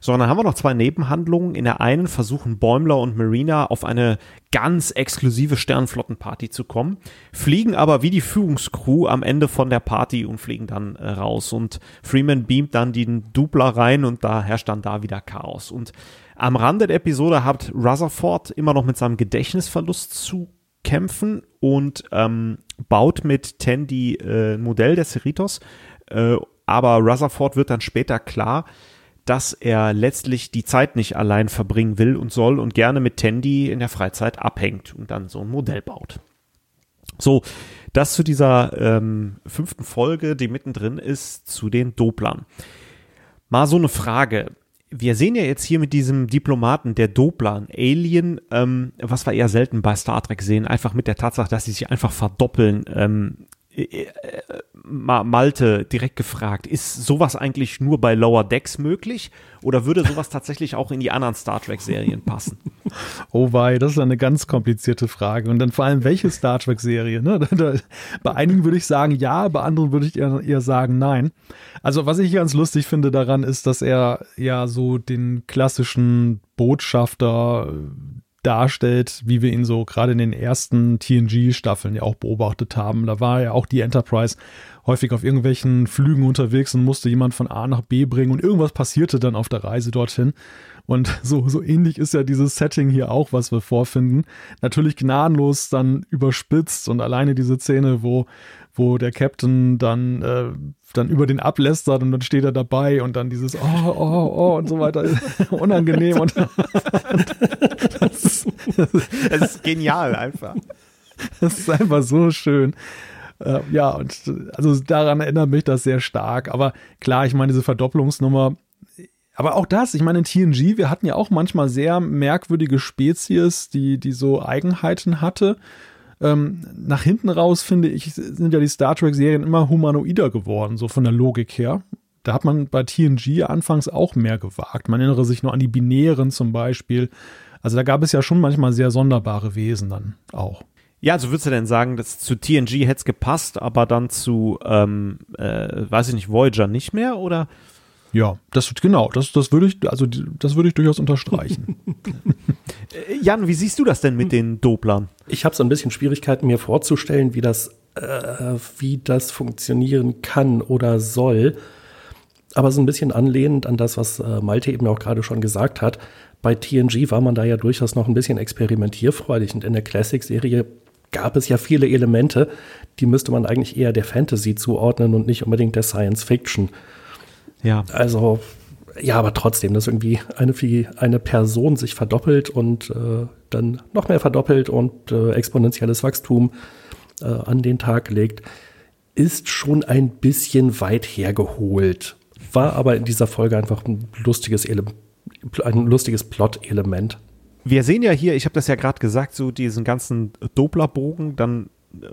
So, dann haben wir noch zwei Nebenhandlungen. In der einen versuchen Bäumler und Marina auf eine ganz exklusive Sternflottenparty zu kommen, fliegen aber wie die Führungscrew am Ende von der Party und fliegen dann äh, raus. Und Freeman beamt dann den Dupler rein und da herrscht dann da wieder Chaos. Und am Rande der Episode hat Rutherford immer noch mit seinem Gedächtnisverlust zu kämpfen und ähm, baut mit Tandy äh, Modell der Cerritos. Äh, aber Rutherford wird dann später klar, dass er letztlich die Zeit nicht allein verbringen will und soll und gerne mit Tandy in der Freizeit abhängt und dann so ein Modell baut. So, das zu dieser ähm, fünften Folge, die mittendrin ist, zu den Doplern. Mal so eine Frage. wir sehen ja jetzt hier mit diesem Diplomaten, der Doplan, Alien, ähm, was wir eher selten bei Star Trek sehen, einfach mit der Tatsache, dass sie sich einfach verdoppeln, ähm, äh, äh, Malte direkt gefragt, ist sowas eigentlich nur bei Lower Decks möglich oder würde sowas tatsächlich auch in die anderen Star Trek-Serien passen? Oh wei, das ist eine ganz komplizierte Frage. Und dann vor allem, welche Star Trek-Serie? Ne? bei einigen würde ich sagen ja, bei anderen würde ich eher, eher sagen nein. Also was ich ganz lustig finde daran ist, dass er ja so den klassischen Botschafter darstellt, wie wir ihn so gerade in den ersten TNG-Staffeln ja auch beobachtet haben. Da war ja auch die Enterprise häufig auf irgendwelchen Flügen unterwegs und musste jemand von A nach B bringen und irgendwas passierte dann auf der Reise dorthin. Und so, so ähnlich ist ja dieses Setting hier auch, was wir vorfinden. Natürlich gnadenlos dann überspitzt und alleine diese Szene, wo, wo der Captain dann, äh, dann über den ablästert und dann steht er dabei und dann dieses Oh, oh, oh und so weiter. Unangenehm. Und das, ist, das ist genial einfach. Das ist einfach so schön. Äh, ja, und also daran erinnert mich das sehr stark. Aber klar, ich meine, diese Verdopplungsnummer, aber auch das, ich meine, in TNG, wir hatten ja auch manchmal sehr merkwürdige Spezies, die, die so Eigenheiten hatte. Ähm, nach hinten raus, finde ich, sind ja die Star Trek-Serien immer humanoider geworden, so von der Logik her. Da hat man bei TNG anfangs auch mehr gewagt. Man erinnere sich nur an die Binären zum Beispiel. Also da gab es ja schon manchmal sehr sonderbare Wesen dann auch. Ja, also würdest du denn sagen, dass zu TNG hätte es gepasst, aber dann zu, ähm, äh, weiß ich nicht, Voyager nicht mehr, oder? Ja, das genau, das, das würde ich, also das würde ich durchaus unterstreichen. Äh, Jan, wie siehst du das denn mit den Doplern? Ich habe so ein bisschen Schwierigkeiten, mir vorzustellen, wie das, äh, wie das funktionieren kann oder soll. Aber so ein bisschen anlehnend an das, was äh, Malte eben auch gerade schon gesagt hat. Bei TNG war man da ja durchaus noch ein bisschen experimentierfreudig und in der Classic-Serie gab es ja viele Elemente, die müsste man eigentlich eher der Fantasy zuordnen und nicht unbedingt der Science Fiction. Ja. Also, ja, aber trotzdem, dass irgendwie eine, eine Person sich verdoppelt und äh, dann noch mehr verdoppelt und äh, exponentielles Wachstum äh, an den Tag legt, ist schon ein bisschen weit hergeholt. War aber in dieser Folge einfach ein lustiges, Ele ein lustiges Plot-Element wir sehen ja hier, ich habe das ja gerade gesagt, so diesen ganzen Dopplerbogen, dann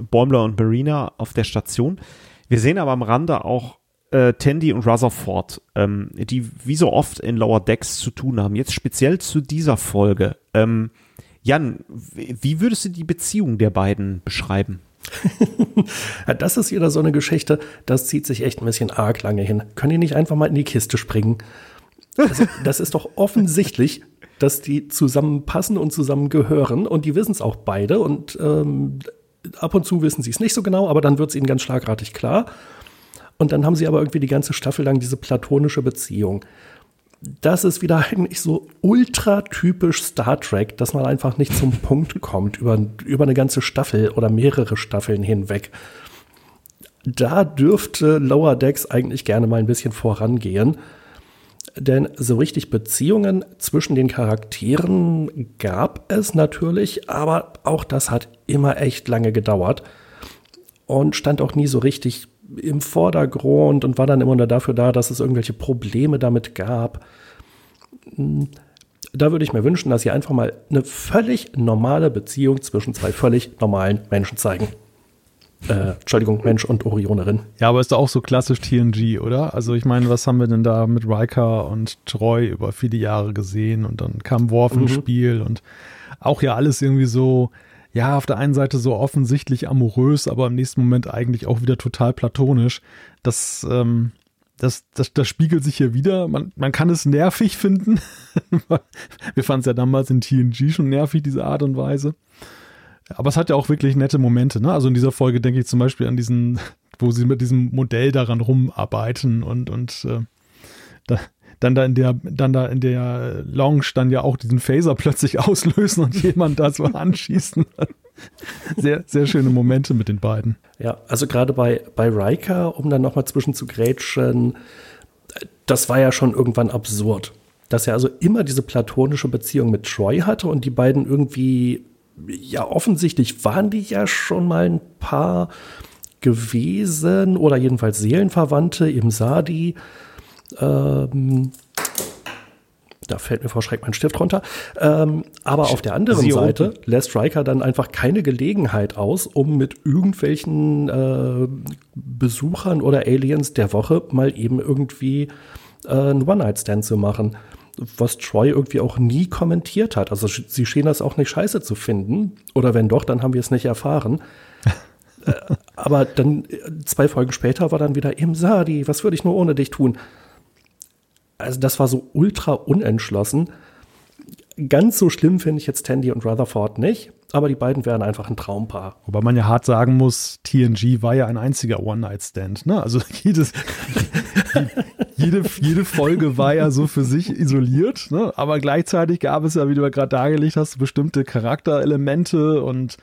Bäumler und Marina auf der Station. Wir sehen aber am Rande auch äh, Tandy und Rutherford, ähm, die wie so oft in Lower Decks zu tun haben. Jetzt speziell zu dieser Folge. Ähm, Jan, wie würdest du die Beziehung der beiden beschreiben? das ist wieder so eine Geschichte, das zieht sich echt ein bisschen arg lange hin. Können die nicht einfach mal in die Kiste springen? Also, das ist doch offensichtlich, dass die zusammenpassen und zusammengehören und die wissen es auch beide und ähm, ab und zu wissen sie es nicht so genau, aber dann wird es ihnen ganz schlagartig klar. Und dann haben sie aber irgendwie die ganze Staffel lang diese platonische Beziehung. Das ist wieder eigentlich so ultra typisch Star Trek, dass man einfach nicht zum Punkt kommt über, über eine ganze Staffel oder mehrere Staffeln hinweg. Da dürfte Lower Decks eigentlich gerne mal ein bisschen vorangehen denn so richtig Beziehungen zwischen den Charakteren gab es natürlich, aber auch das hat immer echt lange gedauert und stand auch nie so richtig im Vordergrund und war dann immer nur dafür da, dass es irgendwelche Probleme damit gab. Hm, da würde ich mir wünschen, dass sie einfach mal eine völlig normale Beziehung zwischen zwei völlig normalen Menschen zeigen. Äh, Entschuldigung, Mensch und Orionerin. Ja, aber ist doch auch so klassisch TNG, oder? Also ich meine, was haben wir denn da mit Riker und Troy über viele Jahre gesehen und dann kam Worf mhm. ins Spiel und auch ja alles irgendwie so, ja, auf der einen Seite so offensichtlich amorös, aber im nächsten Moment eigentlich auch wieder total platonisch. Das, ähm, das, das, das spiegelt sich hier wieder. Man, man kann es nervig finden. wir fanden es ja damals in TNG schon nervig, diese Art und Weise. Aber es hat ja auch wirklich nette Momente, ne? Also in dieser Folge denke ich zum Beispiel an diesen, wo sie mit diesem Modell daran rumarbeiten und, und äh, da, dann da in der, dann da in der Lounge dann ja auch diesen Phaser plötzlich auslösen und jemand da so anschießen. Sehr, sehr schöne Momente mit den beiden. Ja, also gerade bei, bei Riker, um dann nochmal zwischen zu grätschen, das war ja schon irgendwann absurd. Dass er also immer diese platonische Beziehung mit Troy hatte und die beiden irgendwie ja, offensichtlich waren die ja schon mal ein paar gewesen oder jedenfalls Seelenverwandte im Sadi. Ähm, Da fällt mir vor Schreck mein Stift runter. Ähm, aber auf der anderen Sie Seite oben. lässt Riker dann einfach keine Gelegenheit aus, um mit irgendwelchen äh, Besuchern oder Aliens der Woche mal eben irgendwie äh, einen One-Night-Stand zu machen. Was Troy irgendwie auch nie kommentiert hat. Also sie schien das auch nicht scheiße zu finden. Oder wenn doch, dann haben wir es nicht erfahren. Äh, Aber dann äh, zwei Folgen später war dann wieder im Sadi, was würde ich nur ohne dich tun? Also das war so ultra unentschlossen. Ganz so schlimm finde ich jetzt Tandy und Rutherford nicht, aber die beiden wären einfach ein Traumpaar. Wobei man ja hart sagen muss, TNG war ja ein einziger One-Night-Stand. Ne? Also jedes, jede, jede Folge war ja so für sich isoliert, ne? aber gleichzeitig gab es ja, wie du ja gerade dargelegt hast, bestimmte Charakterelemente und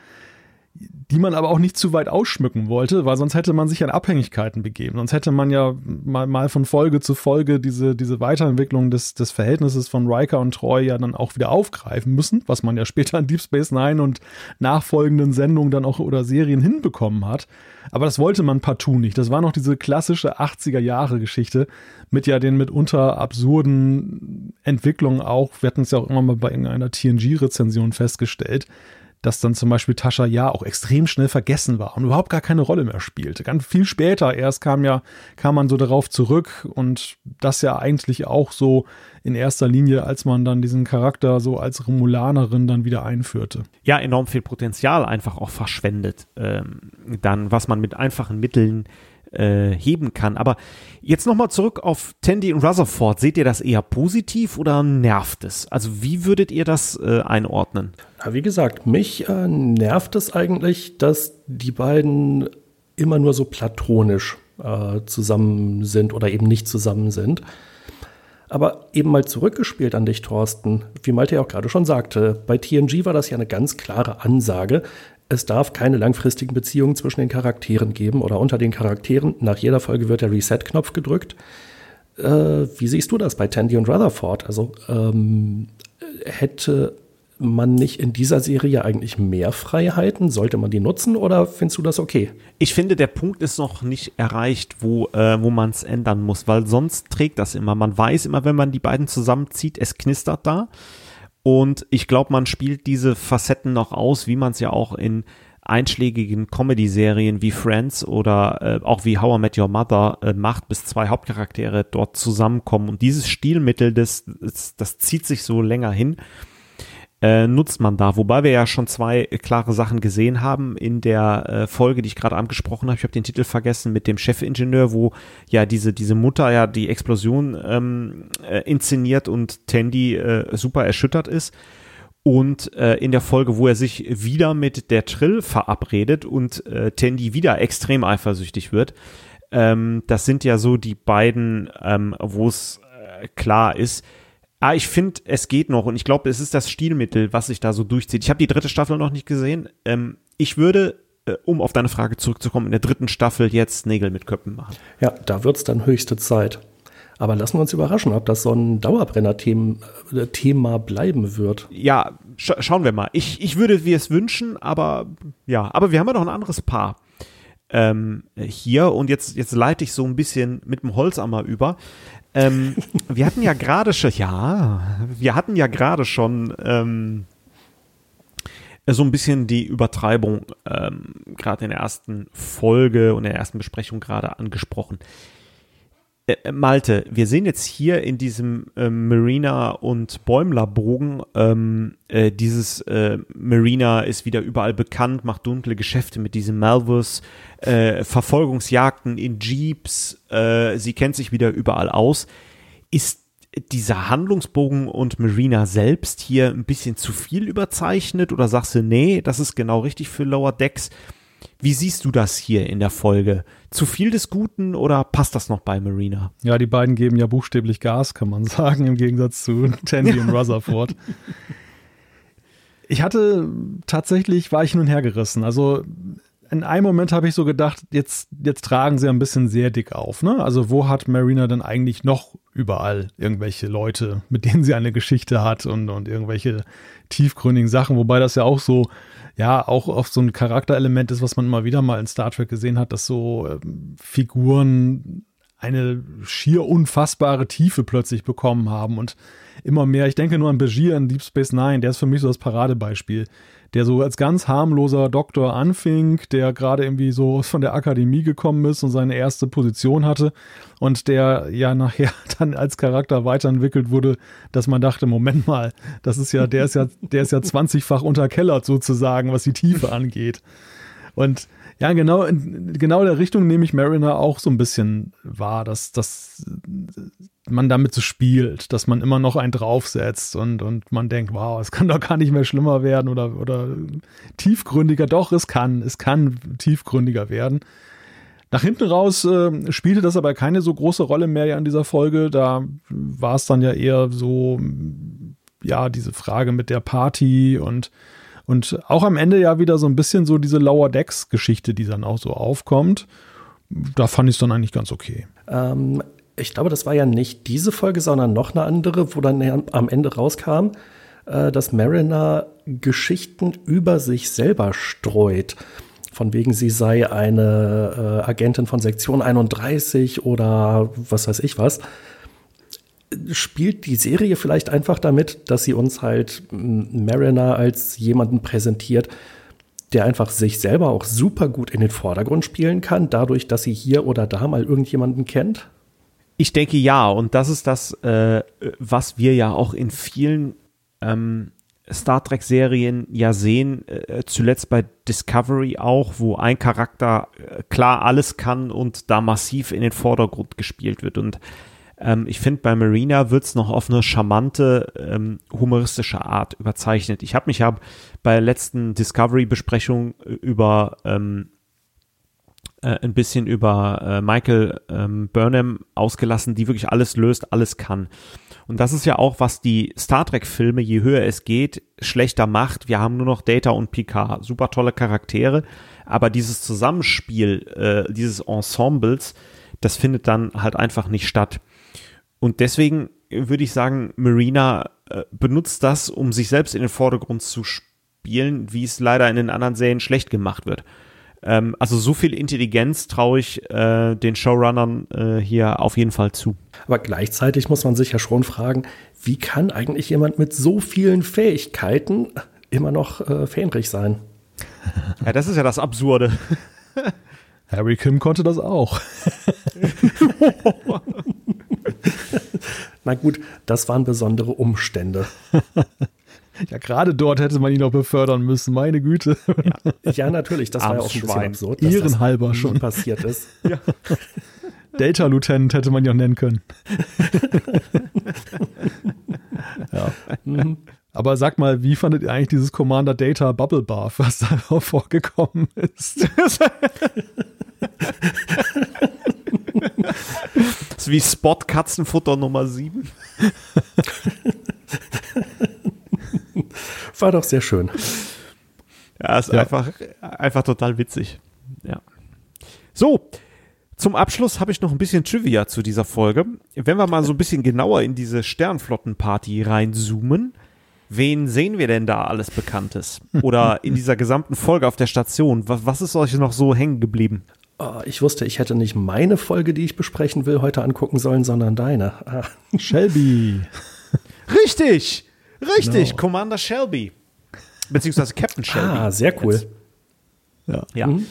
die man aber auch nicht zu weit ausschmücken wollte, weil sonst hätte man sich an Abhängigkeiten begeben. Sonst hätte man ja mal, mal von Folge zu Folge diese, diese Weiterentwicklung des, des Verhältnisses von Riker und Troy ja dann auch wieder aufgreifen müssen, was man ja später in Deep Space Nine und nachfolgenden Sendungen dann auch oder Serien hinbekommen hat. Aber das wollte man partout nicht. Das war noch diese klassische 80er Jahre Geschichte mit ja den mitunter absurden Entwicklungen auch. Wir hatten es ja auch immer mal bei irgendeiner TNG-Rezension festgestellt, dass dann zum Beispiel Tascha ja auch extrem schnell vergessen war und überhaupt gar keine Rolle mehr spielte. Ganz viel später erst kam ja, kam man so darauf zurück und das ja eigentlich auch so in erster Linie, als man dann diesen Charakter so als Romulanerin dann wieder einführte. ja enorm viel Potenzial einfach auch verschwendet, ähm, dann was man mit einfachen Mitteln äh, heben kann. Aber jetzt nochmal zurück auf Tandy und Rutherford. Seht ihr das eher positiv oder nervt es? Also wie würdet ihr das äh, einordnen? Na, wie gesagt, mich äh, nervt es eigentlich, dass die beiden immer nur so platonisch äh, zusammen sind oder eben nicht zusammen sind. Aber eben mal zurückgespielt an dich, Thorsten, wie Malte ja auch gerade schon sagte, bei TNG war das ja eine ganz klare Ansage. Es darf keine langfristigen Beziehungen zwischen den Charakteren geben oder unter den Charakteren. Nach jeder Folge wird der Reset-Knopf gedrückt. Äh, wie siehst du das bei Tandy und Rutherford? Also ähm, hätte man nicht in dieser Serie eigentlich mehr Freiheiten? Sollte man die nutzen oder findest du das okay? Ich finde, der Punkt ist noch nicht erreicht, wo, äh, wo man es ändern muss, weil sonst trägt das immer. Man weiß immer, wenn man die beiden zusammenzieht, es knistert da. Und ich glaube, man spielt diese Facetten noch aus, wie man es ja auch in einschlägigen Comedy-Serien wie Friends oder äh, auch wie How I Met Your Mother äh, macht, bis zwei Hauptcharaktere dort zusammenkommen. Und dieses Stilmittel, das, das, das zieht sich so länger hin äh, nutzt man da. Wobei wir ja schon zwei klare Sachen gesehen haben in der äh, Folge, die ich gerade angesprochen habe. Ich habe den Titel vergessen mit dem Chefingenieur, wo ja diese, diese Mutter ja die Explosion ähm, äh, inszeniert und Tandy äh, super erschüttert ist. Und äh, in der Folge, wo er sich wieder mit der Trill verabredet und äh, Tandy wieder extrem eifersüchtig wird. Ähm, das sind ja so die beiden, ähm, wo es äh, klar ist, Ah, ich finde, es geht noch und ich glaube, es ist das Stilmittel, was sich da so durchzieht. Ich habe die dritte Staffel noch nicht gesehen. Ähm, ich würde, äh, um auf deine Frage zurückzukommen, in der dritten Staffel jetzt Nägel mit Köppen machen. Ja, da wird es dann höchste Zeit. Aber lassen wir uns überraschen, ob das so ein Dauerbrenner-Thema äh, bleiben wird. Ja, sch schauen wir mal. Ich, ich würde wir es wünschen, aber ja, aber wir haben ja noch ein anderes Paar ähm, hier und jetzt, jetzt leite ich so ein bisschen mit dem Holzammer über. Ähm, wir hatten ja gerade schon, ja, wir hatten ja gerade schon ähm, so ein bisschen die Übertreibung ähm, gerade in der ersten Folge und der ersten Besprechung gerade angesprochen. Äh, Malte, wir sehen jetzt hier in diesem äh, Marina und Bäumler-Bogen, ähm, äh, dieses äh, Marina ist wieder überall bekannt, macht dunkle Geschäfte mit diesem Malvus, äh, Verfolgungsjagden in Jeeps, äh, sie kennt sich wieder überall aus. Ist dieser Handlungsbogen und Marina selbst hier ein bisschen zu viel überzeichnet oder sagst du, nee, das ist genau richtig für Lower Decks? Wie siehst du das hier in der Folge? Zu viel des Guten oder passt das noch bei Marina? Ja, die beiden geben ja buchstäblich Gas, kann man sagen, im Gegensatz zu Tandy und Rutherford. Ich hatte tatsächlich, war ich hin und her gerissen. Also in einem Moment habe ich so gedacht, jetzt, jetzt tragen sie ein bisschen sehr dick auf. Ne? Also wo hat Marina denn eigentlich noch überall irgendwelche Leute, mit denen sie eine Geschichte hat und, und irgendwelche tiefgründigen Sachen, wobei das ja auch so, ja, auch oft so ein Charakterelement ist, was man immer wieder mal in Star Trek gesehen hat, dass so ähm, Figuren eine schier unfassbare Tiefe plötzlich bekommen haben und immer mehr. Ich denke nur an Begier in Deep Space Nine, der ist für mich so das Paradebeispiel der so als ganz harmloser Doktor anfing, der gerade irgendwie so von der Akademie gekommen ist und seine erste Position hatte und der ja nachher dann als Charakter weiterentwickelt wurde, dass man dachte, Moment mal, das ist ja, der ist ja, der ist ja 20-fach unterkellert sozusagen, was die Tiefe angeht. Und ja, genau, in genau der Richtung nehme ich Mariner auch so ein bisschen wahr, dass, dass man damit so spielt, dass man immer noch einen draufsetzt und, und man denkt, wow, es kann doch gar nicht mehr schlimmer werden oder, oder tiefgründiger. Doch, es kann, es kann tiefgründiger werden. Nach hinten raus äh, spielte das aber keine so große Rolle mehr ja in dieser Folge. Da war es dann ja eher so, ja, diese Frage mit der Party und, und auch am Ende ja wieder so ein bisschen so diese Lower Decks Geschichte, die dann auch so aufkommt. Da fand ich es dann eigentlich ganz okay. Ähm, ich glaube, das war ja nicht diese Folge, sondern noch eine andere, wo dann am Ende rauskam, äh, dass Mariner Geschichten über sich selber streut. Von wegen, sie sei eine äh, Agentin von Sektion 31 oder was weiß ich was. Spielt die Serie vielleicht einfach damit, dass sie uns halt Mariner als jemanden präsentiert, der einfach sich selber auch super gut in den Vordergrund spielen kann, dadurch, dass sie hier oder da mal irgendjemanden kennt? Ich denke ja, und das ist das, äh, was wir ja auch in vielen ähm, Star Trek-Serien ja sehen, äh, zuletzt bei Discovery auch, wo ein Charakter äh, klar alles kann und da massiv in den Vordergrund gespielt wird. Und ähm, ich finde, bei Marina wird es noch auf eine charmante, ähm, humoristische Art überzeichnet. Ich habe mich ja bei der letzten Discovery-Besprechung äh, über ähm, äh, ein bisschen über äh, Michael ähm, Burnham ausgelassen, die wirklich alles löst, alles kann. Und das ist ja auch, was die Star Trek-Filme, je höher es geht, schlechter macht. Wir haben nur noch Data und Picard, super tolle Charaktere, aber dieses Zusammenspiel äh, dieses Ensembles, das findet dann halt einfach nicht statt. Und deswegen würde ich sagen, Marina äh, benutzt das, um sich selbst in den Vordergrund zu spielen, wie es leider in den anderen Serien schlecht gemacht wird. Ähm, also so viel Intelligenz traue ich äh, den Showrunnern äh, hier auf jeden Fall zu. Aber gleichzeitig muss man sich ja schon fragen, wie kann eigentlich jemand mit so vielen Fähigkeiten immer noch äh, fähnrich sein? Ja, das ist ja das Absurde. Harry Kim konnte das auch. Na gut, das waren besondere Umstände. Ja, gerade dort hätte man ihn noch befördern müssen, meine Güte. Ja, ja natürlich, das war ja auch ein bisschen absurd, dass Ehrenhalber das schon passiert ist. Ja. Delta Lieutenant hätte man ihn auch nennen können. ja. Mhm. Aber sag mal, wie fandet ihr eigentlich dieses Commander Data Bubble Bath, was da vorgekommen ist? Ist wie Spot Katzenfutter Nummer 7. War doch sehr schön. Ja, ist ja. Einfach, einfach total witzig. Ja. So, zum Abschluss habe ich noch ein bisschen Trivia zu dieser Folge. Wenn wir mal so ein bisschen genauer in diese Sternflottenparty reinzoomen, wen sehen wir denn da alles Bekanntes? Oder in dieser gesamten Folge auf der Station? Was, was ist euch noch so hängen geblieben? Oh, ich wusste, ich hätte nicht meine Folge, die ich besprechen will, heute angucken sollen, sondern deine. Ah. Shelby. Richtig! Richtig, genau. Commander Shelby. Beziehungsweise Captain Shelby. Ah, sehr cool. Jetzt. Ja. ja. Mhm.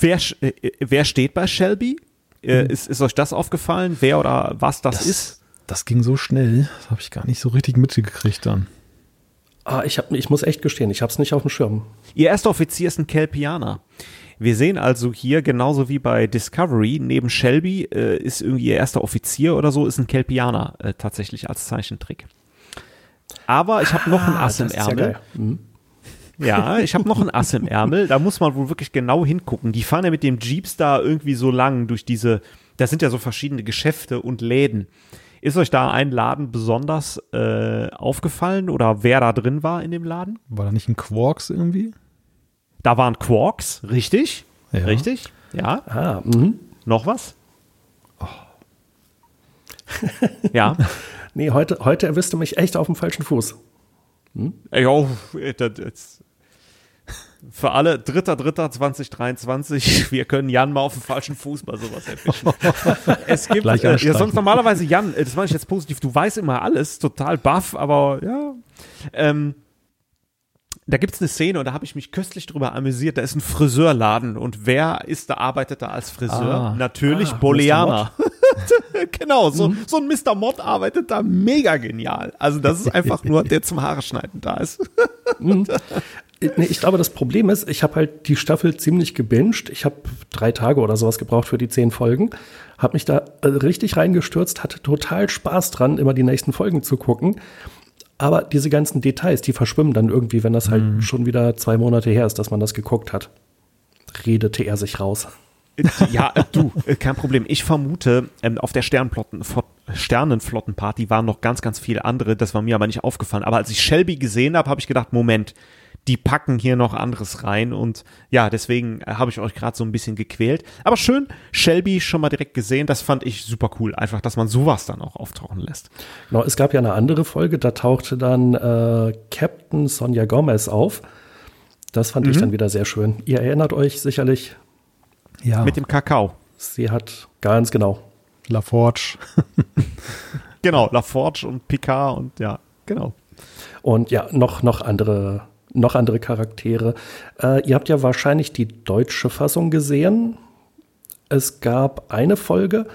Wer, äh, wer steht bei Shelby? Äh, mhm. ist, ist euch das aufgefallen, wer oder was das, das ist? Das ging so schnell, das habe ich gar nicht so richtig mitgekriegt dann. Ah, ich, hab, ich muss echt gestehen, ich habe es nicht auf dem Schirm. Ihr erster Offizier ist ein Kelpianer. Wir sehen also hier, genauso wie bei Discovery, neben Shelby äh, ist irgendwie ihr erster Offizier oder so, ist ein Kelpianer äh, tatsächlich als Zeichentrick. Aber ich habe noch ein ah, Ass im Ärmel. Ja, mhm. ja, ich habe noch ein Ass im Ärmel. Da muss man wohl wirklich genau hingucken. Die fahren ja mit dem Jeeps da irgendwie so lang durch diese, da sind ja so verschiedene Geschäfte und Läden. Ist euch da ein Laden besonders äh, aufgefallen oder wer da drin war in dem Laden? War da nicht ein Quarks irgendwie? Da waren Quarks, richtig? Ja. Richtig? Ja. Ah, mhm. Noch was? Oh. ja. Nee, heute, heute erwisst du mich echt auf dem falschen Fuß. Hm? Ja, das, Für alle, 3.3.2023, wir können Jan mal auf dem falschen Fuß bei sowas erwischen. es gibt, äh, ja, sonst normalerweise, Jan, äh, das meine ich jetzt positiv, du weißt immer alles, total baff, aber ja. Ähm, da gibt es eine Szene und da habe ich mich köstlich drüber amüsiert. Da ist ein Friseurladen und wer ist da, arbeitet da als Friseur? Ah. Natürlich Ah, Boliana. genau, so, so ein Mr. Mod arbeitet da mega genial. Also das ist einfach nur, der zum Haare schneiden da ist. Nee, ich glaube, das Problem ist, ich habe halt die Staffel ziemlich gebinged. Ich habe drei Tage oder sowas gebraucht für die zehn Folgen. Habe mich da äh, richtig reingestürzt, hatte total Spaß dran, immer die nächsten Folgen zu gucken. Aber diese ganzen Details, die verschwimmen dann irgendwie, wenn das halt schon wieder zwei Monate her ist, dass man das geguckt hat. Redete er sich raus. Ja, äh, du, äh, kein Problem. Ich vermute, ähm, auf der Sternenflottenparty waren noch ganz, ganz viele andere. Das war mir aber nicht aufgefallen. Aber als ich Shelby gesehen habe, habe ich gedacht, Moment, die packen hier noch anderes rein. Und ja, deswegen äh, habe ich euch gerade so ein bisschen gequält. Aber schön, Shelby schon mal direkt gesehen. Das fand ich super cool. Einfach, dass man sowas dann auch auftauchen lässt. Genau, es gab ja eine andere Folge, da tauchte dann äh, Captain Sonja Gomez auf. Das fand ich dann wieder sehr schön. Ihr erinnert euch sicherlich, Ja, Mit dem Kakao. sie hat ganz genau. LaForge. Genau, LaForge und Picard und ja, genau. Und ja, noch, noch andere, noch andere Charaktere. Äh, ihr habt ja wahrscheinlich die deutsche Fassung gesehen. Es gab eine Folge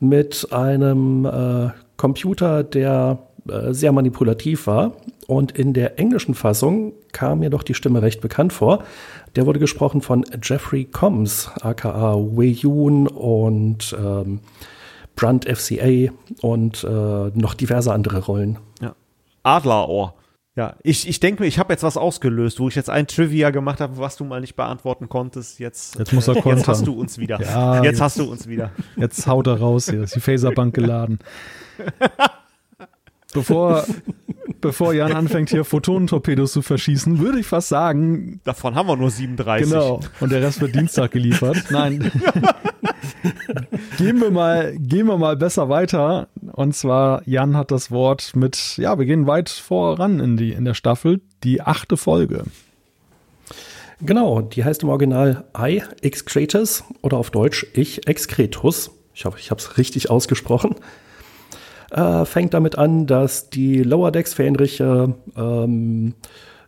mit einem äh, Computer, der äh, sehr manipulativ war. Und in der englischen Fassung kam mir doch die Stimme recht bekannt vor. Der wurde gesprochen von Jeffrey Combs, aka Wei Yun und ähm, Brunt FCA und äh, noch diverse andere Rollen. Ja. Adlerohr. Ja, ich, ich denke mir, ich habe jetzt was ausgelöst, wo ich jetzt ein Trivia gemacht habe, was du mal nicht beantworten konntest. Jetzt, Jetzt muss er jetzt hast du uns wieder. Ja, jetzt, jetzt- hast du uns wieder. Jetzt haut er raus hier. Ist die Phaserbank geladen. Bevor, bevor Jan anfängt, hier Photonentorpedos zu verschießen, würde ich fast sagen, Davon haben wir nur 37. genau. Und der Rest wird Dienstag geliefert. Nein. gehen wir mal, gehen wir mal besser weiter. Und zwar, Jan hat das Wort mit, ja, wir gehen weit voran in die, in der Staffel. Die achte Folge. Genau, die heißt im Original I Excretus oder auf Deutsch Ich Excretus. Ich hoffe, ich habe es richtig ausgesprochen. Äh, fängt damit an, dass die Lower Decks Fähnriche ähm,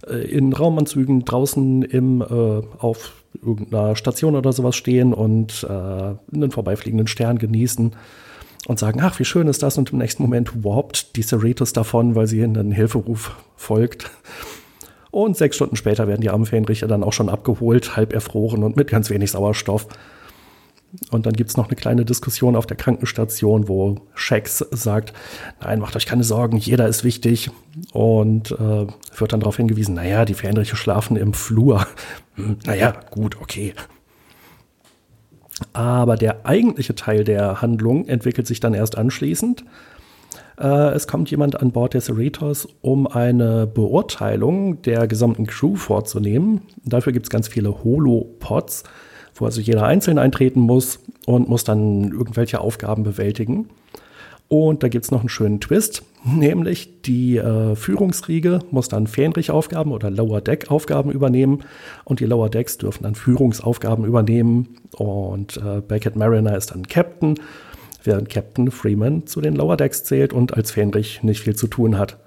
äh, in Raumanzügen draußen im, äh, auf irgendeiner Station oder sowas stehen und äh, einen vorbeifliegenden Stern genießen und sagen, ach, wie schön ist das? Und im nächsten Moment warpt die Cerritos davon, weil sie in einen Hilferuf folgt. Und sechs Stunden später werden die armen Fähnriche dann auch schon abgeholt, halb erfroren und mit ganz wenig Sauerstoff. Und dann gibt's noch eine kleine Diskussion auf der Krankenstation, wo Shax sagt, nein, macht euch keine Sorgen, jeder ist wichtig. Und äh, wird dann darauf hingewiesen, naja, die Fähnriche schlafen im Flur. Hm, naja, gut, okay. Aber der eigentliche Teil der Handlung entwickelt sich dann erst anschließend. Äh, es kommt jemand an Bord der Cerritos, um eine Beurteilung der gesamten Crew vorzunehmen. Dafür gibt es ganz viele Holopods, wo also jeder einzeln eintreten muss und muss dann irgendwelche Aufgaben bewältigen. Und da gibt es noch einen schönen Twist, nämlich die äh, Führungsriege muss dann Fähnrich-Aufgaben oder Lower Deck-Aufgaben übernehmen und die Lower Decks dürfen dann Führungsaufgaben übernehmen und äh, Beckett Mariner ist dann Captain, während Captain Freeman zu den Lower Decks zählt und als Fähnrich nicht viel zu tun hat.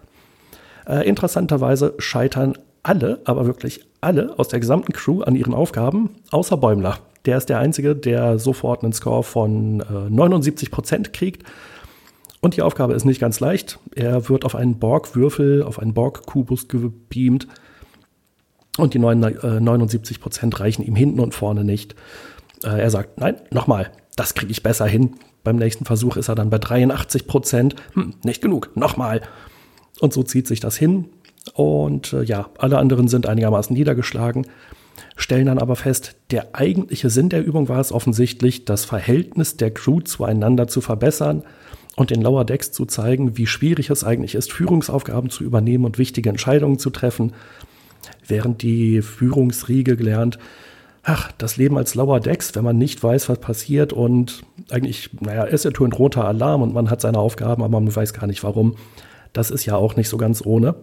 Äh, interessanterweise scheitern alle, aber wirklich alle aus der gesamten Crew an ihren Aufgaben, außer Bäumler. Der ist der Einzige, der sofort einen Score von äh, 79 Prozent kriegt. Und die Aufgabe ist nicht ganz leicht. Er wird auf einen Borg-Würfel, auf einen Borg-Kubus gebeamt. Und die 79 Prozent reichen ihm hinten und vorne nicht. Äh, er sagt, nein, nochmal, das kriege ich besser hin. Beim nächsten Versuch ist er dann bei 83 Prozent. Hm, nicht genug, nochmal. Und so zieht sich das hin. Und äh, ja, alle anderen sind einigermaßen niedergeschlagen, stellen dann aber fest, der eigentliche Sinn der Übung war es offensichtlich, das Verhältnis der Crew zueinander zu verbessern und den Lower Decks zu zeigen, wie schwierig es eigentlich ist, Führungsaufgaben zu übernehmen und wichtige Entscheidungen zu treffen, während die Führungsriege gelernt, ach, das Leben als Lower Decks, wenn man nicht weiß, was passiert und eigentlich, naja, es ertönt roter Alarm und man hat seine Aufgaben, aber man weiß gar nicht warum. Das ist ja auch nicht so ganz ohne.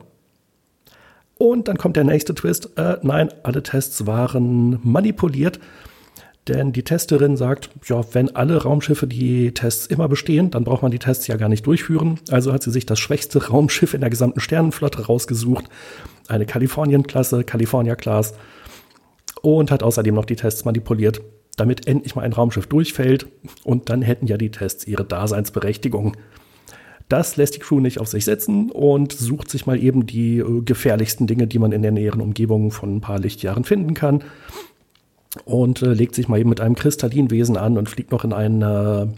Und dann kommt der nächste Twist. Äh, nein, alle Tests waren manipuliert. Denn die Testerin sagt, ja, wenn alle Raumschiffe die Tests immer bestehen, dann braucht man die Tests ja gar nicht durchführen. Also hat sie sich das schwächste Raumschiff in der gesamten Sternenflotte rausgesucht. Eine Kalifornien-Klasse, California-Class. Und hat außerdem noch die Tests manipuliert, damit endlich mal ein Raumschiff durchfällt. Und dann hätten ja die Tests ihre Daseinsberechtigung. Das lässt die Crew nicht auf sich setzen und sucht sich mal eben die äh, gefährlichsten Dinge, die man in der näheren Umgebung von ein paar Lichtjahren finden kann und äh, legt sich mal eben mit einem Kristallinwesen an und fliegt noch in eine,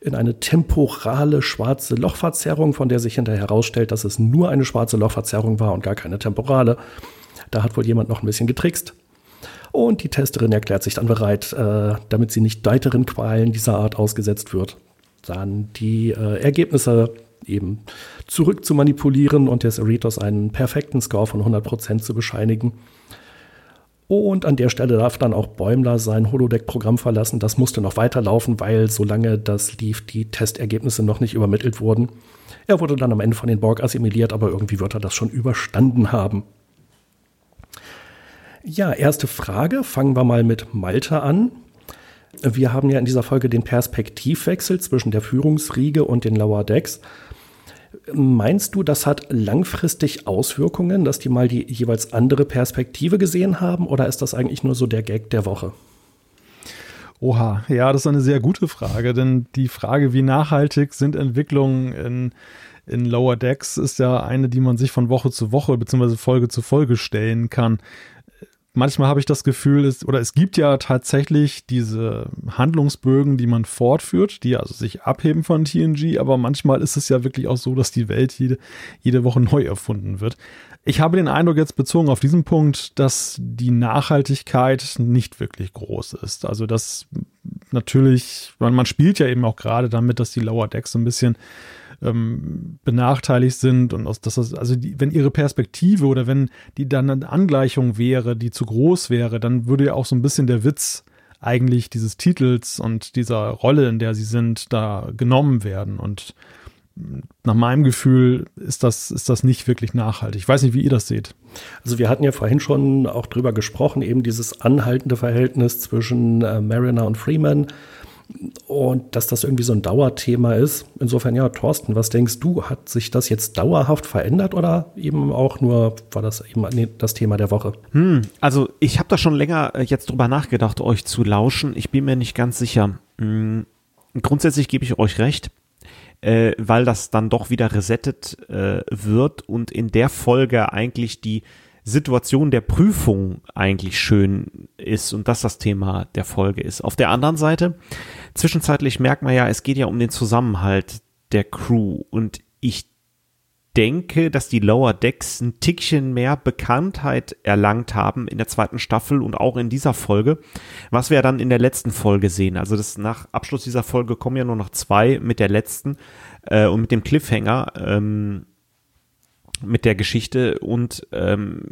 in eine temporale schwarze Lochverzerrung, von der sich hinterher herausstellt, dass es nur eine schwarze Lochverzerrung war und gar keine temporale. Da hat wohl jemand noch ein bisschen getrickst. Und die Testerin erklärt sich dann bereit, äh, damit sie nicht weiteren Qualen dieser Art ausgesetzt wird, dann die äh, Ergebnisse eben zurück zu manipulieren und des Cerritos einen perfekten Score von 100% zu bescheinigen. Und an der Stelle darf dann auch Bäumler sein Holodeck-Programm verlassen. Das musste noch weiterlaufen, weil solange das lief, die Testergebnisse noch nicht übermittelt wurden. Er wurde dann am Ende von den Borg assimiliert, aber irgendwie wird er das schon überstanden haben. Ja, erste Frage. Fangen wir mal mit Malta an. Wir haben ja in dieser Folge den Perspektivwechsel zwischen der Führungsriege und den Lower Decks. Meinst du, das hat langfristig Auswirkungen, dass die mal die jeweils andere Perspektive gesehen haben, oder ist das eigentlich nur so der Gag der Woche? Oha, ja, das ist eine sehr gute Frage, denn die Frage, wie nachhaltig sind Entwicklungen in, in Lower Decks, ist ja eine, die man sich von Woche zu Woche bzw. Folge zu Folge stellen kann manchmal habe ich das Gefühl, es, oder es gibt ja tatsächlich diese Handlungsbögen, die man fortführt, die also sich abheben von TNG, aber manchmal ist es ja wirklich auch so, dass die Welt jede, jede Woche neu erfunden wird. Ich habe den Eindruck jetzt bezogen auf diesen Punkt, dass die Nachhaltigkeit nicht wirklich groß ist. Also dass natürlich, man, man spielt ja eben auch gerade damit, dass die Lower Decks so ein bisschen ähm, benachteiligt sind und aus, dass das, also die, wenn ihre Perspektive oder wenn die dann eine Angleichung wäre, die zu groß wäre, dann würde ja auch so ein bisschen der Witz eigentlich dieses Titels und dieser Rolle, in der sie sind, da genommen werden. Und nach meinem Gefühl ist das, ist das nicht wirklich nachhaltig. Ich weiß nicht, wie ihr das seht. Also wir hatten ja vorhin schon auch drüber gesprochen, eben dieses anhaltende Verhältnis zwischen äh, Mariner und Freeman und dass das irgendwie so ein Dauerthema ist. Insofern, ja, Thorsten, was denkst du? Hat sich das jetzt dauerhaft verändert oder eben auch nur war das eben das Thema der Woche? Hm, also ich habe da schon länger äh, jetzt drüber nachgedacht, euch zu lauschen. Ich bin mir nicht ganz sicher. Hm, grundsätzlich gebe ich euch recht. Äh, weil das dann doch wieder resettet äh, wird und in der Folge eigentlich die Situation der Prüfung eigentlich schön ist und das das Thema der Folge ist. Auf der anderen Seite, zwischenzeitlich merkt man ja, es geht ja um den Zusammenhalt der Crew und ich denke, dass die Lower Decks ein Tickchen mehr Bekanntheit erlangt haben in der zweiten Staffel und auch in dieser Folge, was wir dann in der letzten Folge sehen. Also das nach Abschluss dieser Folge kommen ja nur noch zwei mit der letzten äh, und mit dem Cliffhanger. Ähm, mit der Geschichte und ähm,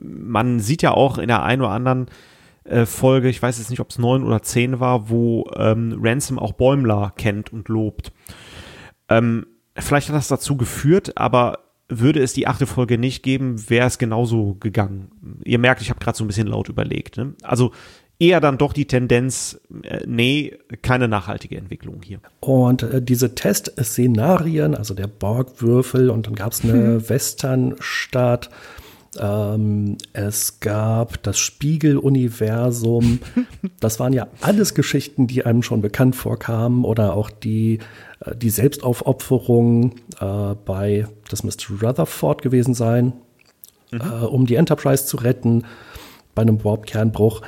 man sieht ja auch in der einen oder anderen äh, Folge, ich weiß jetzt nicht, ob es neun oder zehn war, wo ähm, Ransom auch Bäumler kennt und lobt. Ähm, vielleicht hat das dazu geführt, aber würde es die achte Folge nicht geben, wäre es genauso gegangen. Ihr merkt, ich habe gerade so ein bisschen laut überlegt. Ne? Also eher dann doch die Tendenz, äh, nee, keine nachhaltige Entwicklung hier. Und äh, diese Testszenarien, also der Borgwürfel und dann gab es eine hm. Westernstadt. Ähm, es gab das Spiegeluniversum. Das waren ja alles Geschichten, die einem schon bekannt vorkamen oder auch die, äh, die Selbstaufopferung äh, bei, das müsste Rutherford gewesen sein, mhm. äh, um die Enterprise zu retten bei einem Warp-Kernbruch.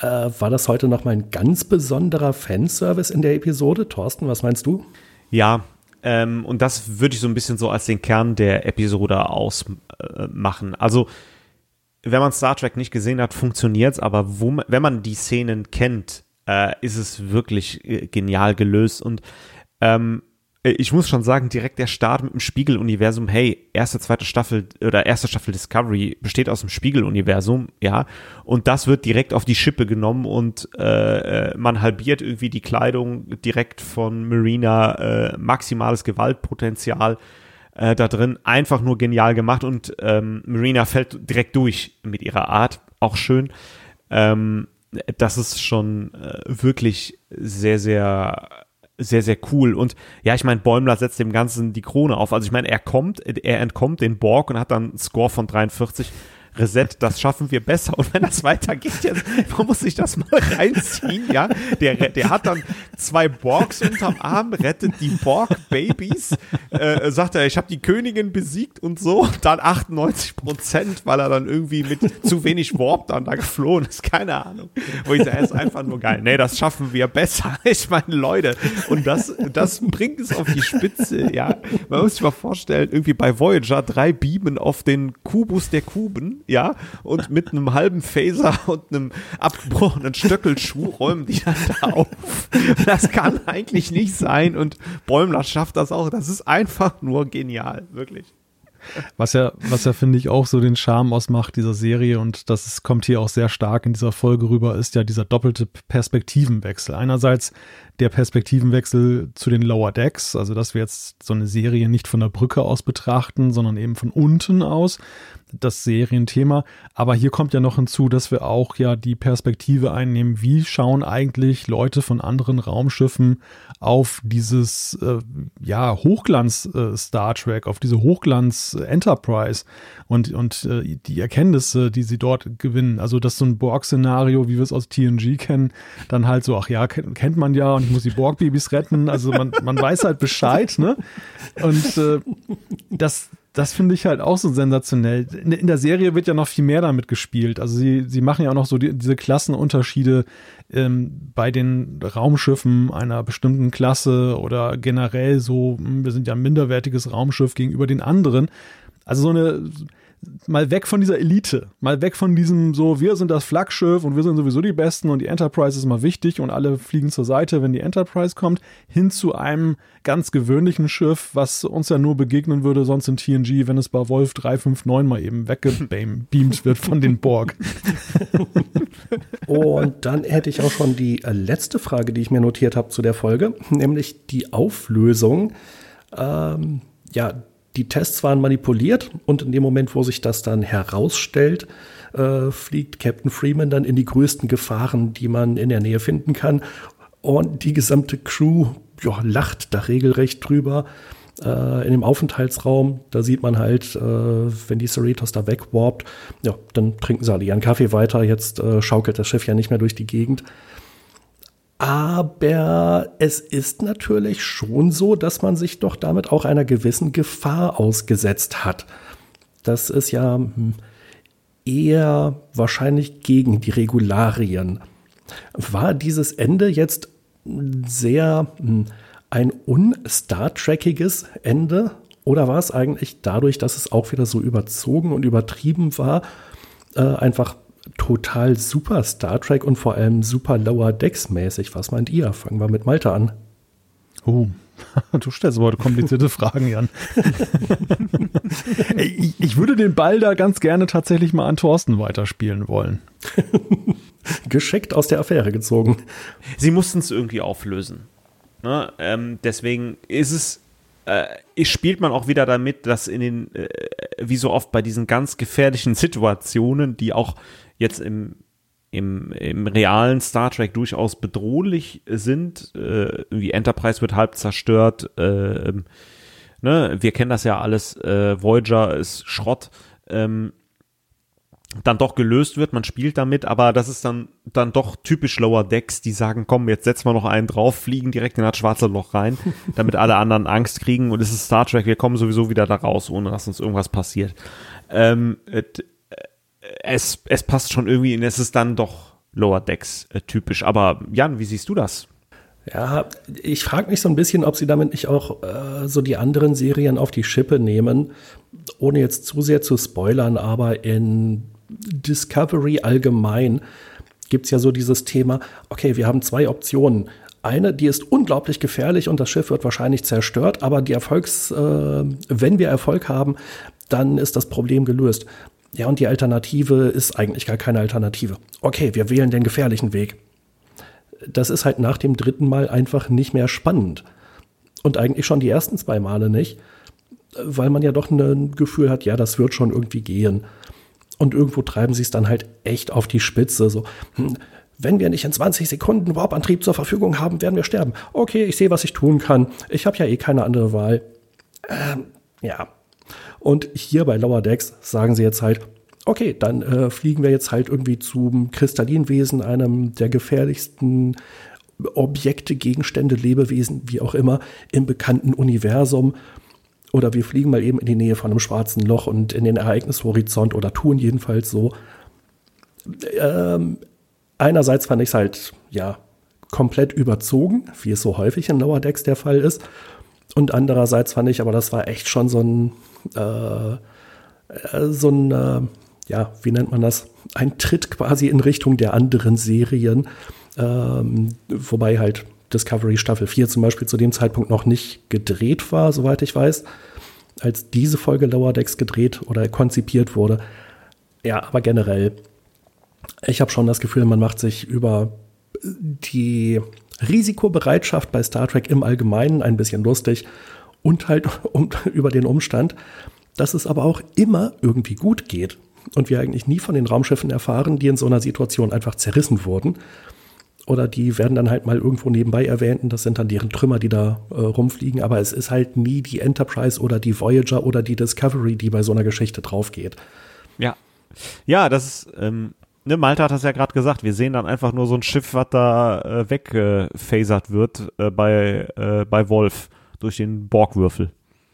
Äh, war das heute nochmal ein ganz besonderer Fanservice in der Episode? Thorsten, was meinst du? Ja, ähm, und das würde ich so ein bisschen so als den Kern der Episode ausmachen. Äh, also, wenn man Star Trek nicht gesehen hat, funktioniert es, aber wo, wenn man die Szenen kennt, äh, ist es wirklich äh, genial gelöst. Und ähm, äh, ich muss schon sagen, direkt der Start mit dem Spiegeluniversum, hey, erste, zweite Staffel oder erste Staffel Discovery besteht aus dem Spiegeluniversum, ja, und das wird direkt auf die Schippe genommen und äh, äh man halbiert irgendwie die Kleidung direkt von Marina, äh, maximales Gewaltpotenzial. äh, da drin. Einfach nur genial gemacht und ähm, Marina fällt direkt durch mit ihrer Art. Auch schön. Ähm, das ist schon äh, wirklich sehr, sehr sehr, sehr cool. Und ja, ich meine, Bäumler setzt dem Ganzen die Krone auf. Also ich meine, er kommt, er entkommt den Borg und hat dann einen Score von 43. Reset, das schaffen wir besser. Und wenn das weitergeht, jetzt, man muss sich das mal reinziehen, ja. Der, der hat dann zwei Borgs unterm Arm, rettet die Borg-Babys, äh, sagt er, ich habe die Königin besiegt und so. Dann 98 Prozent, weil er dann irgendwie mit zu wenig Warp dann da geflohen ist. Keine Ahnung. Wo ich sage, ist einfach nur geil. Nee, das schaffen wir besser. Ich meine, Leute, und das, das bringt es auf die Spitze, ja. Man muss sich mal vorstellen, irgendwie bei Voyager drei Beamen auf den Kubus der Kuben, ja, und mit einem halben Phaser und einem abgebrochenen Stöckelschuh räumen die dann da auf. Das kann eigentlich nicht sein und Bäumler schafft das auch. Das ist einfach nur genial, wirklich. Was ja, was ja finde ich auch so den Charme ausmacht dieser Serie und das ist, kommt hier auch sehr stark in dieser Folge rüber, ist ja dieser doppelte Perspektivenwechsel. Einerseits der Perspektivenwechsel zu den Lower Decks, also dass wir jetzt so eine Serie nicht von der Brücke aus betrachten, sondern eben von unten aus das Serienthema. Aber hier kommt ja noch hinzu, dass wir auch ja die Perspektive einnehmen, wie schauen eigentlich Leute von anderen Raumschiffen auf dieses äh, ja Hochglanz äh, Star Trek, auf diese Hochglanz Enterprise und und äh, die Erkenntnisse, die sie dort gewinnen. Also das ist so ein Borg-Szenario, wie wir es aus TNG kennen, dann halt so, ach ja, kennt man ja und ich muss die Borg-Babys retten. Also man, man weiß halt Bescheid, ne? Und äh, das das finde ich halt auch so sensationell. In, in, der Serie wird ja noch viel mehr damit gespielt. Also sie, sie machen ja auch noch so die, diese Klassenunterschiede ähm, bei den Raumschiffen einer bestimmten Klasse oder generell so, hm, wir sind ja ein minderwertiges Raumschiff gegenüber den anderen. Also so eine mal weg von dieser Elite, mal weg von diesem so, wir sind das Flaggschiff und wir sind sowieso die Besten und die Enterprise ist mal wichtig und alle fliegen zur Seite, wenn die Enterprise kommt, hin zu einem ganz gewöhnlichen Schiff, was uns ja nur begegnen würde sonst in TNG, wenn es bei Wolf 359 mal eben weggebeamt wird von den Borg. und dann hätte ich auch schon die äh, letzte Frage, die ich mir notiert habe zu der Folge, nämlich die Auflösung. Ähm, ja, die Tests waren manipuliert und in dem Moment, wo sich das dann herausstellt, äh, fliegt Captain Freeman dann in die größten Gefahren, die man in der Nähe finden kann. Und die gesamte Crew ja, lacht da regelrecht drüber. Äh, in dem Aufenthaltsraum, da sieht man halt, äh, wenn die Cerritos da wegwarpt, ja, dann trinken sie alle ihren Kaffee weiter. Jetzt äh, schaukelt das Schiff ja nicht mehr durch die Gegend. Aber es ist natürlich schon so, dass man sich doch damit auch einer gewissen Gefahr ausgesetzt hat. Das ist ja hm, eher wahrscheinlich gegen die Regularien. War dieses Ende jetzt sehr hm, ein un-Star Trekiges Ende? Oder war es eigentlich dadurch, dass es auch wieder so überzogen und übertrieben war, äh, einfach total super Star Trek und vor allem super Lower Decks mäßig. Was meint ihr? Fangen wir mit Malte an. Oh, du stellst aber komplizierte Fragen, Jan. ich, ich würde den Ball da ganz gerne tatsächlich mal an Thorsten weiterspielen wollen. Geschickt aus der Affäre gezogen. Sie mussten es irgendwie auflösen. Ne? Ähm, deswegen ist es äh, spielt man auch wieder damit, dass in den, äh, wie so oft bei diesen ganz gefährlichen Situationen, die auch jetzt im, im, im realen Star Trek durchaus bedrohlich sind. Äh, wie Enterprise wird halb zerstört. Äh, ne? Wir kennen das ja alles. Äh, Voyager ist Schrott. Ähm, dann doch gelöst wird, man spielt damit, aber das ist dann, dann doch typisch Lower Decks, die sagen, komm, jetzt setzen wir noch einen drauf, fliegen direkt in das schwarze Loch rein, damit alle anderen Angst kriegen und es ist Star Trek, wir kommen sowieso wieder da raus, ohne dass uns irgendwas passiert. Ähm, es, es passt schon irgendwie und es ist dann doch Lower Decks äh, typisch. Aber Jan, wie siehst du das? Ja, ich frage mich so ein bisschen, ob sie damit nicht auch äh, so die anderen Serien auf die Schippe nehmen, ohne jetzt zu sehr zu spoilern, aber in Discovery allgemein gibt es ja so dieses Thema, okay, wir haben zwei Optionen. Eine, die ist unglaublich gefährlich und das Schiff wird wahrscheinlich zerstört, aber die Erfolgs, äh, wenn wir Erfolg haben, dann ist das Problem gelöst. Ja, und die Alternative ist eigentlich gar keine Alternative. Okay, wir wählen den gefährlichen Weg. Das ist halt nach dem dritten Mal einfach nicht mehr spannend. Und eigentlich schon die ersten zwei Male nicht. weil man ja doch ein Gefühl hat, ja, das wird schon irgendwie gehen. Und irgendwo treiben sie es dann halt echt auf die Spitze. So, hm, wenn wir nicht in 20 Sekunden Warp-Antrieb zur Verfügung haben, werden wir sterben. Okay, ich sehe, was ich tun kann. Ich habe ja eh keine andere Wahl. Ähm, ja. Und hier bei Lower Decks sagen sie jetzt halt, okay, dann äh, fliegen wir jetzt halt irgendwie zum Kristallinwesen, einem der gefährlichsten Objekte, Gegenstände, Lebewesen, wie auch immer, im bekannten Universum. Oder wir fliegen mal eben in die Nähe von einem schwarzen Loch und in den Ereignishorizont oder tun jedenfalls so. Ähm, einerseits fand ich es halt, ja, komplett überzogen, wie es so häufig in Lower Decks der Fall ist. Und andererseits fand ich aber, das war echt schon so ein, so ein, äh, ja, wie nennt man das? Ein Tritt quasi in Richtung der anderen Serien. Ähm, wobei halt Discovery Staffel 4 zum Beispiel zu dem Zeitpunkt noch nicht gedreht war, soweit ich weiß, als diese Folge Lower Decks gedreht oder konzipiert wurde. Ja, aber generell, ich habe schon das Gefühl, man macht sich über die Risikobereitschaft bei Star Trek im Allgemeinen ein bisschen lustig und halt um, über den Umstand, dass es aber auch immer irgendwie gut geht und wir eigentlich nie von den Raumschiffen erfahren, die in so einer Situation einfach zerrissen wurden, oder die werden dann halt mal irgendwo nebenbei erwähnt und das sind dann deren Trümmer, die da äh, rumfliegen. Aber es ist halt nie die Enterprise oder die Voyager oder die Discovery, die bei so einer Geschichte draufgeht. Ja. Ja, das ist, ähm, ne, Malta hat das ja gerade gesagt, wir sehen dann einfach nur so ein Schiff, was da äh, weggefasert wird äh, bei, äh, bei Wolf durch den Borgwürfel.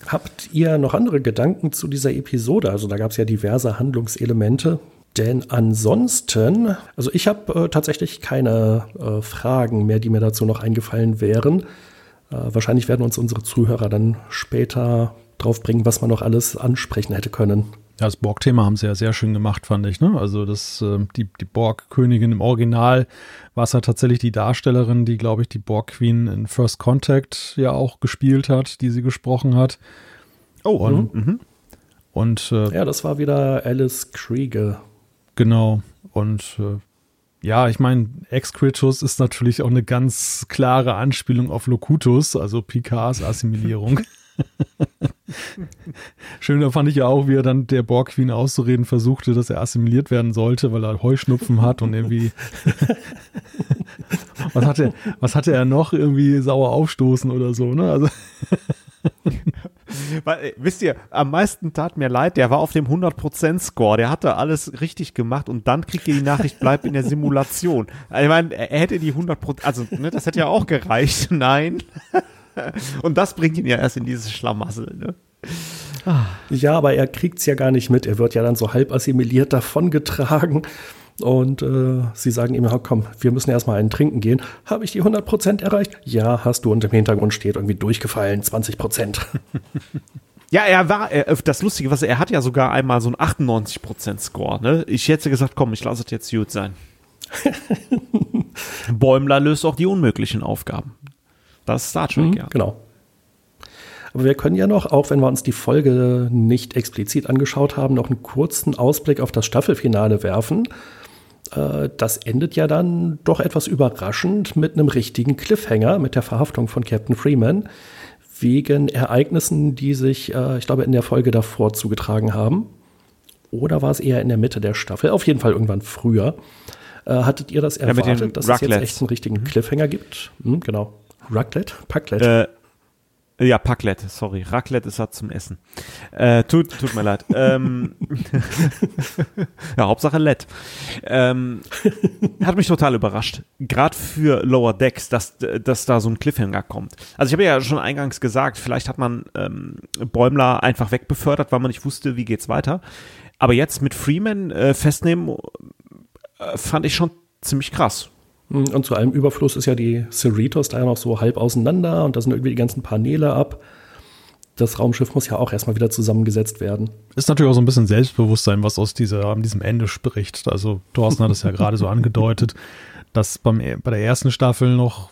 Habt ihr noch andere Gedanken zu dieser Episode? Also da gab es ja diverse Handlungselemente. Denn ansonsten, also ich habe äh, tatsächlich keine äh, Fragen mehr, die mir dazu noch eingefallen wären. Äh, wahrscheinlich werden uns unsere Zuhörer dann später drauf bringen, was man noch alles ansprechen hätte können. Ja, das Borg-Thema haben sie ja sehr schön gemacht, fand ich. Ne? Also das, äh, die, die Borg-Königin im Original war es ja tatsächlich die Darstellerin, die, glaube ich, die Borg-Queen in First Contact ja auch gespielt hat, die sie gesprochen hat. Oh, und, mhm. und äh, ja, das war wieder Alice Krieger. Genau. Und äh, ja, ich meine, Excretus ist natürlich auch eine ganz klare Anspielung auf Locutus, also Picards Assimilierung. Schön, da fand ich ja auch, wie er dann der Borg Queen auszureden versuchte, dass er assimiliert werden sollte, weil er Heuschnupfen hat und irgendwie. was, hatte, was hatte er noch? Irgendwie sauer aufstoßen oder so, ne? Also. Weil, äh, wisst ihr, am meisten tat mir leid, der war auf dem 100%-Score, der hatte alles richtig gemacht und dann kriegt ihr die Nachricht, bleib in der Simulation. Ich meine, er hätte die 100%, also ne, das hätte ja auch gereicht, nein. Und das bringt ihn ja erst in dieses Schlamassel, ne? Ja, aber er kriegt es ja gar nicht mit. Er wird ja dann so halb assimiliert davongetragen. Und äh, sie sagen ihm, komm, wir müssen erstmal einen trinken gehen. Habe ich die 100% erreicht? Ja, hast du. Und im Hintergrund steht irgendwie durchgefallen, 20%. Ja, er war, er, das Lustige, was er hat ja sogar einmal so einen 98% Score, ne? Ich hätte gesagt, komm, ich lasse es jetzt gut sein. Bäumler löst auch die unmöglichen Aufgaben. Das ist Star Trek, mhm, ja. Genau. Aber wir können ja noch, auch wenn wir uns die Folge nicht explizit angeschaut haben, noch einen kurzen Ausblick auf das Staffelfinale werfen. Äh, das endet ja dann doch etwas überraschend mit einem richtigen Cliffhanger, mit der Verhaftung von Captain Freeman, wegen Ereignissen, die sich, äh, ich glaube, in der Folge davor zugetragen haben. Oder war es eher in der Mitte der Staffel? Auf jeden Fall irgendwann früher. Äh, hattet ihr das erwartet, ja, dass es jetzt echt einen richtigen mhm. Cliffhanger gibt? Hm, genau. Raclette? Paclette? Äh, ja, Paclette, sorry. Raclette ist halt zum Essen. Äh, tut, tut mir leid. ähm, ja, Hauptsache Lett. Ähm, hat mich total überrascht. Gerade für Lower Decks, dass, dass da so ein Cliffhanger kommt. Also ich habe ja schon eingangs gesagt, vielleicht hat man ähm, Bäumler einfach wegbefördert, weil man nicht wusste, wie geht's weiter. Aber jetzt mit Freeman äh, festnehmen, äh, fand ich schon ziemlich krass. Und zu allem Überfluss ist ja die Cerritos da ja noch so halb auseinander und da sind irgendwie die ganzen Paneele ab. Das Raumschiff muss ja auch erstmal wieder zusammengesetzt werden. Ist natürlich auch so ein bisschen Selbstbewusstsein, was aus dieser, diesem Ende spricht. Also Thorsten hat es ja gerade so angedeutet, dass beim, bei der ersten Staffel noch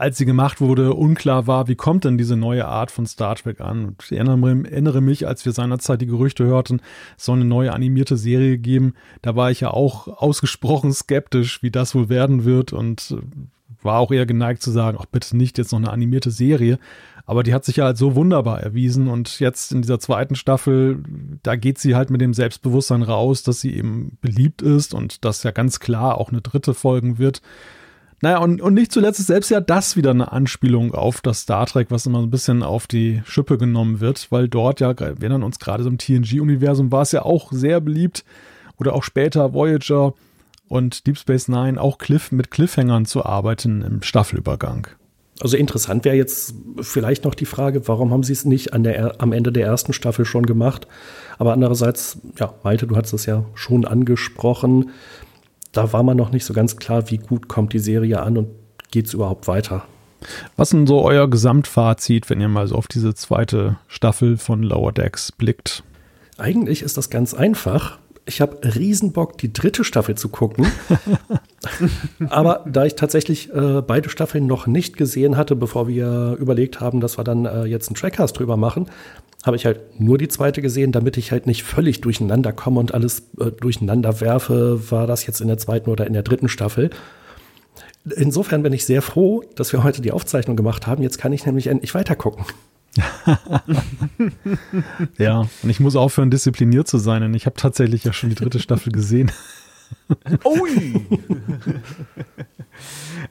als sie gemacht wurde, unklar war, wie kommt denn diese neue Art von Star Trek an. Und ich erinnere, mich, als wir seinerzeit die Gerüchte hörten, es soll eine neue animierte Serie geben, da war ich ja auch ausgesprochen skeptisch, wie das wohl werden wird und war auch eher geneigt zu sagen, ach bitte nicht jetzt noch eine animierte Serie. Aber die hat sich ja halt so wunderbar erwiesen und jetzt in dieser zweiten Staffel, da geht sie halt mit dem Selbstbewusstsein raus, dass sie eben beliebt ist und dass ja ganz klar auch eine dritte folgen wird. Naja, und, und nicht zuletzt ist selbst ja das wieder eine Anspielung auf das Star Trek, was immer ein bisschen auf die Schippe genommen wird, weil dort ja, wir erinnern uns gerade so im TNG-Universum, war es ja auch sehr beliebt oder auch später Voyager und Deep Space Nine auch Cliff mit Cliffhangern zu arbeiten im Staffelübergang. Also interessant wäre jetzt vielleicht noch die Frage, warum haben sie es nicht der, am Ende der ersten Staffel schon gemacht? Aber andererseits, ja, Malte, du hast es ja schon angesprochen, da war man noch nicht so ganz klar, wie gut kommt die Serie an und geht es überhaupt weiter. Was ist denn so euer Gesamtfazit, wenn ihr mal so auf diese zweite Staffel von Lower Decks blickt? Eigentlich ist das ganz einfach ich habe Riesenbock, die dritte Staffel zu gucken. Aber da ich tatsächlich äh, beide Staffeln noch nicht gesehen hatte, bevor wir überlegt haben, dass wir dann äh, jetzt einen Trackcast drüber machen, habe ich halt nur die zweite gesehen, damit ich halt nicht völlig durcheinander komme und alles äh, durcheinander werfe, war das jetzt in der zweiten oder in der dritten Staffel. Insofern bin ich sehr froh, dass wir heute die Aufzeichnung gemacht haben. Jetzt kann ich nämlich endlich weitergucken. ja, und ich muss aufhören, diszipliniert zu sein, denn ich habe tatsächlich ja schon die dritte Staffel gesehen. Ui!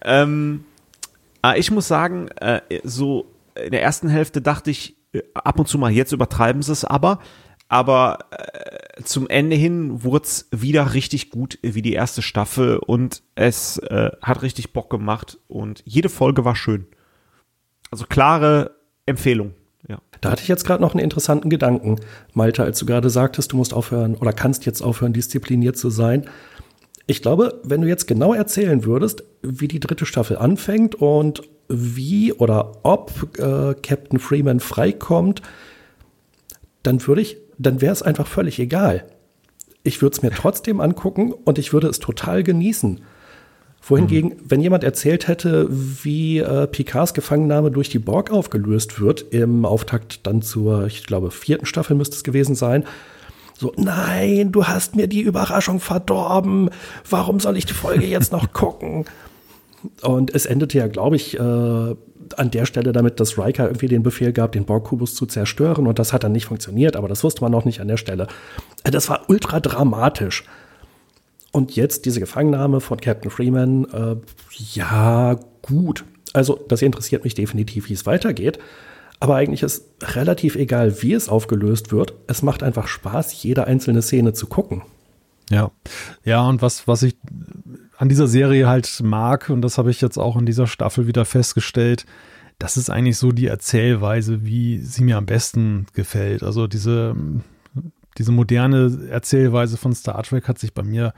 ähm, ah, ich muss sagen, äh, so in der ersten Hälfte dachte ich äh, ab und zu mal, jetzt übertreiben sie es aber, aber äh, zum Ende hin wurde es wieder richtig gut wie die erste Staffel und es äh, hat richtig Bock gemacht und jede Folge war schön. Also klare Empfehlung. Ja. Da hatte ich jetzt gerade noch einen interessanten Gedanken, Malte, als du gerade sagtest, du musst aufhören oder kannst jetzt aufhören, diszipliniert zu sein. Ich glaube, wenn du jetzt genau erzählen würdest, wie die dritte Staffel anfängt und wie oder ob äh, Captain Freeman freikommt, dann würde ich, dann wäre es einfach völlig egal. Ich würde es mir trotzdem angucken und ich würde es total genießen wohingegen, mhm. wenn jemand erzählt hätte, wie äh, Picards Gefangennahme durch die Borg aufgelöst wird, im Auftakt dann zur, ich glaube, vierten Staffel müsste es gewesen sein, so, nein, du hast mir die Überraschung verdorben. Warum soll ich die Folge jetzt noch gucken? Und es endete ja, glaube ich, äh, an der Stelle damit, dass Riker irgendwie den Befehl gab, den Borg-Kubus zu zerstören. Und das hat dann nicht funktioniert, aber das wusste man noch nicht an der Stelle. Äh, das war ultra dramatisch. Und jetzt diese Gefangennahme von Captain Freeman, äh, ja, gut. Also, das interessiert mich definitiv, wie es weitergeht. Aber eigentlich ist relativ egal, wie es aufgelöst wird. Es macht einfach Spaß, jede einzelne Szene zu gucken. Ja, ja, und was, was ich an dieser Serie halt mag, und das habe ich jetzt auch in dieser Staffel wieder festgestellt, das ist eigentlich so die Erzählweise, wie sie mir am besten gefällt. Also diese, diese moderne Erzählweise von Star Trek hat sich bei mir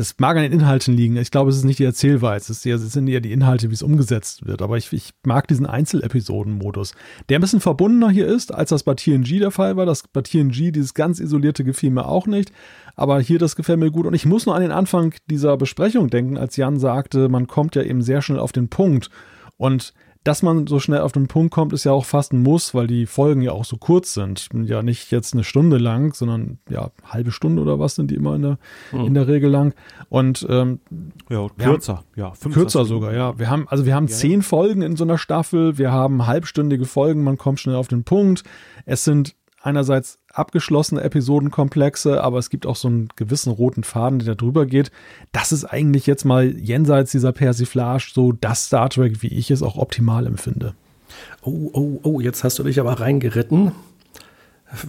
das mag an den Inhalten liegen. Ich glaube, es ist nicht die Erzählweise, es, sind eher die Inhalte, wie es umgesetzt wird. Aber ich, ich mag diesen Einzelepisoden-Modus, der ein bisschen verbundener hier ist, als das bei TNG der Fall war. Das bei TNG, dieses ganz isolierte, gefiel mir auch nicht. Aber hier, das gefällt mir gut. Und ich muss nur an den Anfang dieser Besprechung denken, als Jan sagte, man kommt ja eben sehr schnell auf den Punkt. Und dass man so schnell auf den Punkt kommt, ist ja auch fast ein Muss, weil die Folgen ja auch so kurz sind. Ja, nicht jetzt eine Stunde lang, sondern ja, halbe Stunde oder was sind die immer in der, mhm. in der Regel lang. Und ähm, ja, kürzer, ja, kürzer sogar, ja. Wir haben, also wir haben ja. zehn Folgen in so einer Staffel, wir haben halbstündige Folgen, man kommt schnell auf den Punkt. Es sind einerseits abgeschlossene Episodenkomplexe, aber es gibt auch so einen gewissen roten Faden, der da drüber geht. Das ist eigentlich jetzt mal jenseits dieser Persiflage so das Star Trek, wie ich es auch optimal empfinde. Oh, oh, oh, jetzt hast du dich aber reingeritten.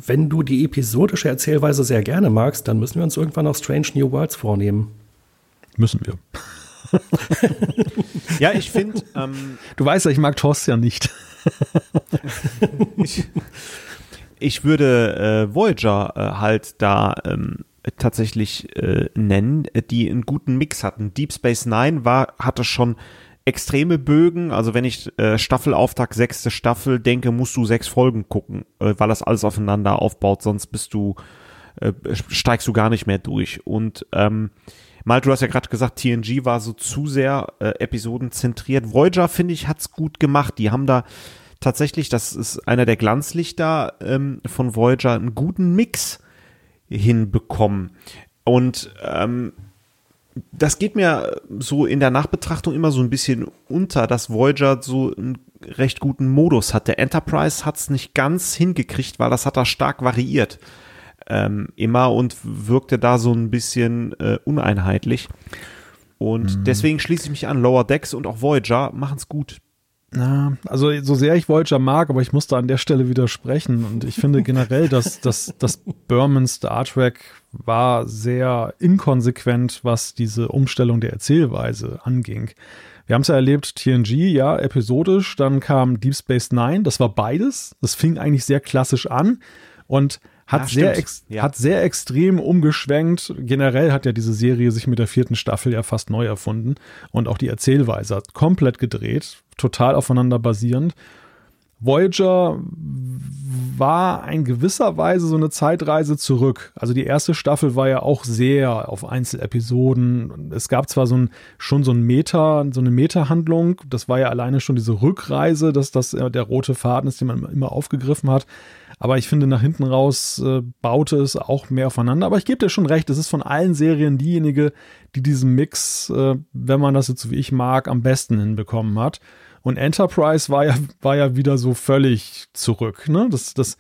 Wenn du die episodische Erzählweise sehr gerne magst, dann müssen wir uns irgendwann auch Strange New Worlds vornehmen. Müssen wir. ja, ich finde. Ähm, du weißt ja, ich mag Thorst ja nicht. ich, ich würde äh, Voyager äh, halt da ähm, tatsächlich äh, nennen, die einen guten Mix hatten. Deep Space Nine war, hatte schon extreme Bögen. Also wenn ich äh, Staffelauftakt, sechste Staffel denke, musst du sechs Folgen gucken, äh, weil das alles aufeinander aufbaut, sonst bist du, äh, steigst du gar nicht mehr durch. Und ähm, Mal, du hast ja gerade gesagt, TNG war so zu sehr äh, episodenzentriert. Voyager, finde ich, hat's gut gemacht. Die haben da tatsächlich, das ist einer der Glanzlichter ähm, von Voyager, einen guten Mix hinbekommen. Und ähm, das geht mir so in der Nachbetrachtung immer so ein bisschen unter, dass Voyager so ein recht guten Modus hat. Der Enterprise hat es nicht ganz hingekriegt, weil das hat da stark variiert. Ähm, immer und wirkte da so ein bisschen äh, uneinheitlich. Und mhm. deswegen schließe ich mich an. Lower Decks und auch Voyager machen es gut. Na, also so sehr ich Voyager mag, aber ich muss da an der Stelle widersprechen. Und ich finde generell, dass, dass, dass Berman Star Trek war sehr inkonsequent, was diese Umstellung der Erzählweise anging. Wir haben es ja erlebt, TNG, ja, episodisch, dann kam Deep Space Nine, das war beides. Das fing eigentlich sehr klassisch an und hat, ja, sehr, ex ja. hat sehr extrem umgeschwenkt. Generell hat ja diese Serie sich mit der vierten Staffel ja fast neu erfunden und auch die Erzählweise hat komplett gedreht, total aufeinander basierend. Voyager war in gewisser Weise so eine Zeitreise zurück. Also die erste Staffel war ja auch sehr auf Einzelepisoden. Es gab zwar so ein, schon so ein Meta, so eine Meta-Handlung. Das war ja alleine schon diese Rückreise, dass das der rote Faden ist, den man immer aufgegriffen hat. Aber ich finde, nach hinten raus äh, baute es auch mehr aufeinander. Aber ich gebe dir schon recht, es ist von allen Serien diejenige, die diesen Mix, äh, wenn man das jetzt so wie ich mag, am besten hinbekommen hat. Und Enterprise war ja, war ja wieder so völlig zurück. Ne? Das, das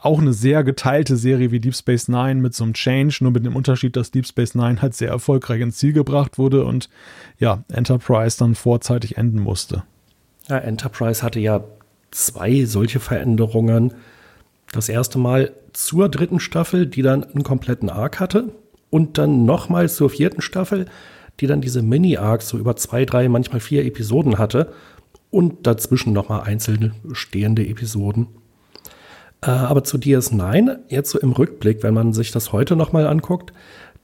auch eine sehr geteilte Serie wie Deep Space Nine mit so einem Change, nur mit dem Unterschied, dass Deep Space Nine halt sehr erfolgreich ins Ziel gebracht wurde und ja, Enterprise dann vorzeitig enden musste. Ja, Enterprise hatte ja zwei solche Veränderungen. Das erste Mal zur dritten Staffel, die dann einen kompletten Arc hatte. Und dann nochmal zur vierten Staffel, die dann diese Mini-Arcs so über zwei, drei, manchmal vier Episoden hatte und dazwischen nochmal einzelne stehende Episoden. Äh, aber zu DS9, jetzt so im Rückblick, wenn man sich das heute nochmal anguckt,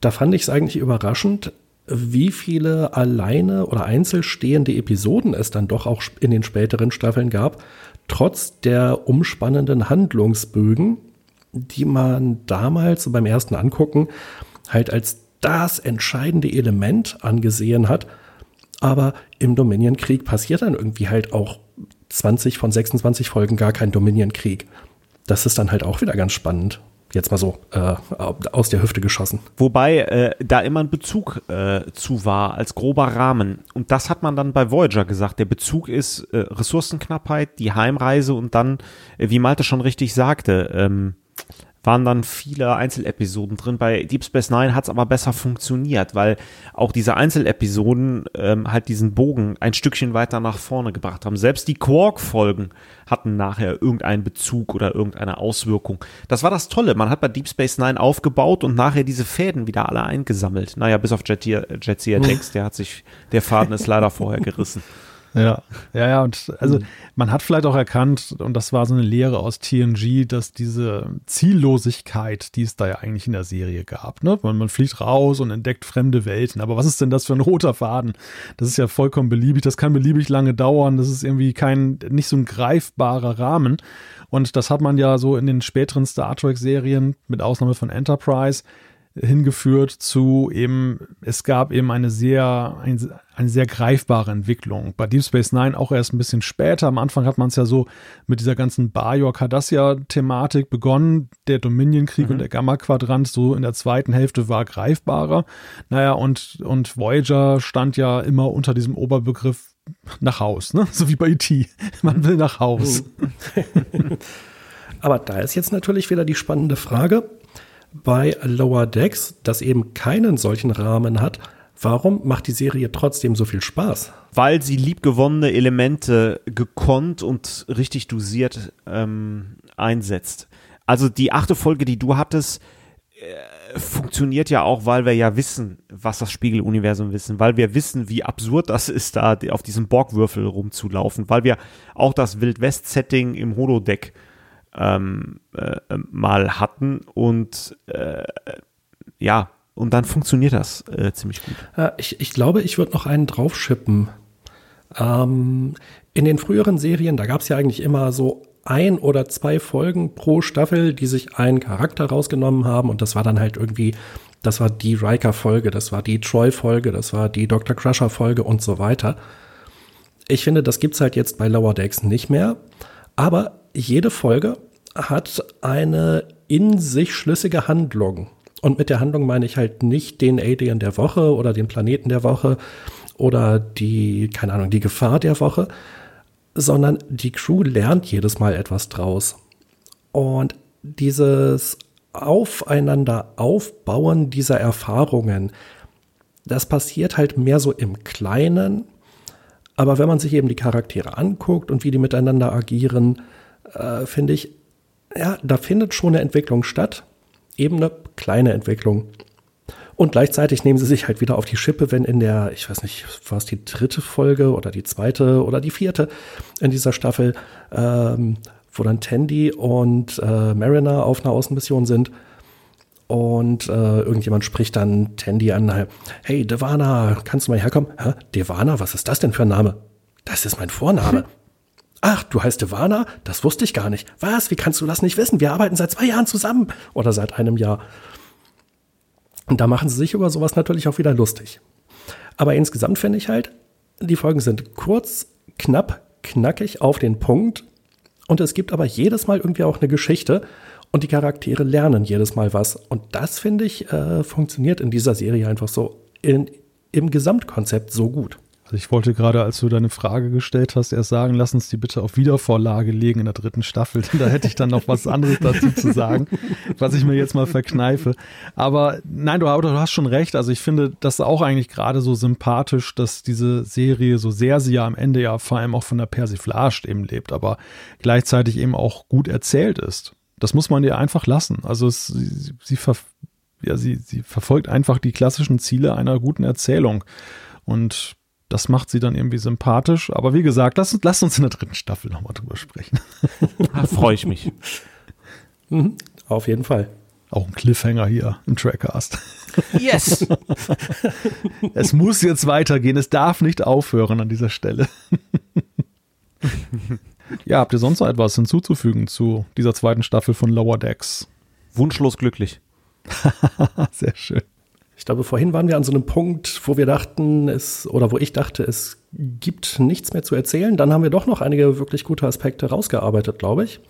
da fand ich es eigentlich überraschend, wie viele alleine oder einzelstehende Episoden es dann doch auch in den späteren Staffeln gab, trotz der umspannenden Handlungsbögen, die man damals beim ersten Angucken halt als das entscheidende Element angesehen hat. Aber im Dominion-Krieg passiert dann irgendwie halt auch 20 von 26 Folgen gar kein Dominion-Krieg. Das ist dann halt auch wieder ganz spannend. Jetzt mal so äh, aus der Hüfte geschossen. Wobei äh, da immer ein Bezug äh, zu war, als grober Rahmen. Und das hat man dann bei Voyager gesagt. Der Bezug ist äh, Ressourcenknappheit, die Heimreise und dann, äh, wie Malte schon richtig sagte, ähm, waren dann viele Einzelepisoden drin. Bei Deep Space Nine hat es aber besser funktioniert, weil auch diese Einzelepisoden ähm, halt diesen Bogen ein Stückchen weiter nach vorne gebracht haben. Selbst die Quark-Folgen hatten nachher irgendeinen Bezug oder irgendeine Auswirkung. Das war das Tolle. Man hat bei Deep Space Nine aufgebaut und nachher diese Fäden wieder alle eingesammelt. Naja, bis auf Jettier, Jettier Text, der hat sich, der Faden ist leider vorher gerissen. Ja, ja, ja. Und also man hat vielleicht auch erkannt, und das war so eine Lehre aus TNG, dass diese Ziellosigkeit, die es da ja eigentlich in der Serie gab, ne? Man, man fliegt raus und entdeckt fremde Welten. Aber was ist denn das für ein roter Faden? Das ist ja vollkommen beliebig, das kann beliebig lange dauern, das ist irgendwie kein, nicht so ein greifbarer Rahmen. Und das hat man ja so in den späteren Star Trek-Serien, mit Ausnahme von Enterprise, hingeführt zu eben, es gab eben eine sehr, eine, eine sehr greifbare Entwicklung. Bei Deep Space Nine auch erst ein bisschen später. Am Anfang hat man es ja so mit dieser ganzen Bajor-Cardassia-Thematik begonnen. Der Dominion-Krieg mhm. und der Gamma-Quadrant so in der zweiten Hälfte war greifbarer. Naja, und, und Voyager stand ja immer unter diesem Oberbegriff nach Haus, ne? So wie bei E.T. Man will nach Haus. Mhm. Aber da ist jetzt natürlich wieder die spannende Frage, bei Lower Decks, das eben keinen solchen Rahmen hat, warum macht die Serie trotzdem so viel Spaß? Weil sie liebgewonnene Elemente gekonnt und richtig dosiert ähm, einsetzt. Also die achte Folge, die du hattest, äh, funktioniert ja auch, weil wir ja wissen, was das Spiegeluniversum wissen, weil wir wissen, wie absurd das ist, da auf diesem Borgwürfel rumzulaufen, weil wir auch das Wildwest-Setting im Holodeck ähm, äh, mal hatten und äh, ja, und dann funktioniert das äh, ziemlich gut. Ich, ich glaube, ich würde noch einen draufschippen. Ähm, in den früheren Serien, da gab es ja eigentlich immer so ein oder zwei Folgen pro Staffel, die sich einen Charakter rausgenommen haben und das war dann halt irgendwie, das war die Riker-Folge, das war die Troy-Folge, das war die Dr. Crusher-Folge und so weiter. Ich finde, das gibt's halt jetzt bei Lower Decks nicht mehr. Aber jede Folge hat eine in sich schlüssige Handlung. Und mit der Handlung meine ich halt nicht den Alien der Woche oder den Planeten der Woche oder die, keine Ahnung, die Gefahr der Woche, sondern die Crew lernt jedes Mal etwas draus. Und dieses Aufeinander aufbauen dieser Erfahrungen, das passiert halt mehr so im Kleinen. Aber wenn man sich eben die Charaktere anguckt und wie die miteinander agieren, äh, finde ich, ja, da findet schon eine Entwicklung statt. Eben eine kleine Entwicklung. Und gleichzeitig nehmen sie sich halt wieder auf die Schippe, wenn in der, ich weiß nicht, war es die dritte Folge oder die zweite oder die vierte in dieser Staffel, ähm, wo dann Tandy und äh, Mariner auf einer Außenmission sind. Und äh, irgendjemand spricht dann Tandy an, hey Devana, kannst du mal herkommen? Hä? Devana, was ist das denn für ein Name? Das ist mein Vorname. Ach, du heißt Devana? Das wusste ich gar nicht. Was? Wie kannst du das nicht wissen? Wir arbeiten seit zwei Jahren zusammen. Oder seit einem Jahr. Und da machen sie sich über sowas natürlich auch wieder lustig. Aber insgesamt finde ich halt, die Folgen sind kurz, knapp, knackig auf den Punkt. Und es gibt aber jedes Mal irgendwie auch eine Geschichte. Und die Charaktere lernen jedes Mal was. Und das, finde ich, äh, funktioniert in dieser Serie einfach so in, im Gesamtkonzept so gut. Also ich wollte gerade, als du deine Frage gestellt hast, erst sagen, lass uns die bitte auf Wiedervorlage legen in der dritten Staffel. Denn da hätte ich dann noch was anderes dazu zu sagen, was ich mir jetzt mal verkneife. Aber nein, du, du hast schon recht. Also ich finde das auch eigentlich gerade so sympathisch, dass diese Serie, so sehr sie ja am Ende ja vor allem auch von der Persiflage eben lebt, aber gleichzeitig eben auch gut erzählt ist. Das muss man ihr einfach lassen. Also es, sie, sie, ver, ja, sie, sie verfolgt einfach die klassischen Ziele einer guten Erzählung. Und das macht sie dann irgendwie sympathisch. Aber wie gesagt, lass, lass uns in der dritten Staffel nochmal drüber sprechen. Da freue ich mich. Mhm, auf jeden Fall. Auch ein Cliffhanger hier im Trackcast. Yes! es muss jetzt weitergehen. Es darf nicht aufhören an dieser Stelle. ja, habt ihr sonst noch etwas hinzuzufügen zu dieser zweiten Staffel von Lower Decks? Wunschlos glücklich. Sehr schön. Ich glaube, vorhin waren wir an so einem Punkt, wo wir dachten, es, oder wo ich dachte, es gibt nichts mehr zu erzählen. Dann haben wir doch noch einige wirklich gute Aspekte rausgearbeitet, glaube ich.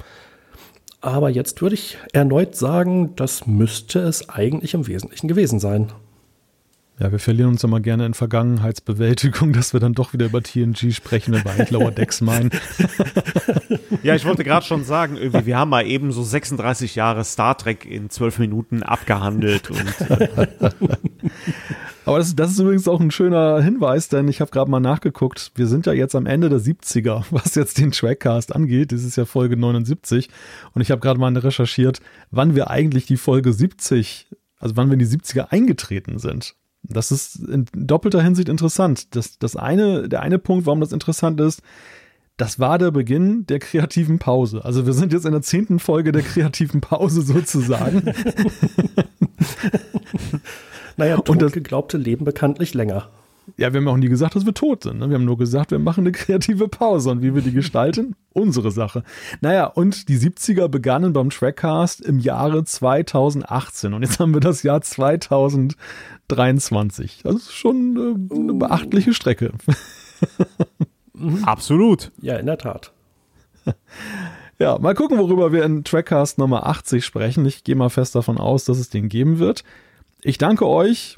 Aber jetzt würde ich erneut sagen, das müsste es eigentlich im Wesentlichen gewesen sein. Ja, wir verlieren uns immer gerne in Vergangenheitsbewältigung, dass wir dann doch wieder über TNG sprechen, wenn wir eigentlich Lower Decks meinen. ja, ich wollte gerade schon sagen, irgendwie, wir haben mal eben so 36 Jahre Star Trek in zwölf Minuten abgehandelt. Äh Aber das, das, ist übrigens auch ein schöner Hinweis, denn ich habe gerade mal nachgeguckt. Wir sind ja jetzt am Ende der 70er, was jetzt den Trackcast angeht. Das ist ja Folge 79. Und ich habe gerade mal recherchiert, wann wir eigentlich die Folge 70, also wann wir in die 70er eingetreten sind. Das ist in doppelter Hinsicht interessant. Das, das eine, der eine Punkt, warum das interessant ist, das war der Beginn der kreativen Pause. Also wir sind jetzt in der zehnten Folge der kreativen Pause sozusagen. naja, und das geglaubte Leben bekanntlich länger. Ja, wir haben auch nie gesagt, dass wir tot sind. Ne? Wir haben nur gesagt, wir machen eine kreative Pause. Und wie wir die gestalten, unsere Sache. Naja, und die 70er begannen beim Trackcast im Jahre 2018. Und jetzt haben wir das Jahr 2023. Das ist schon äh, eine beachtliche Strecke. Absolut. Ja, in der Tat. Ja, mal gucken, worüber wir in Trackcast Nummer 80 sprechen. Ich gehe mal fest davon aus, dass es den geben wird. Ich danke euch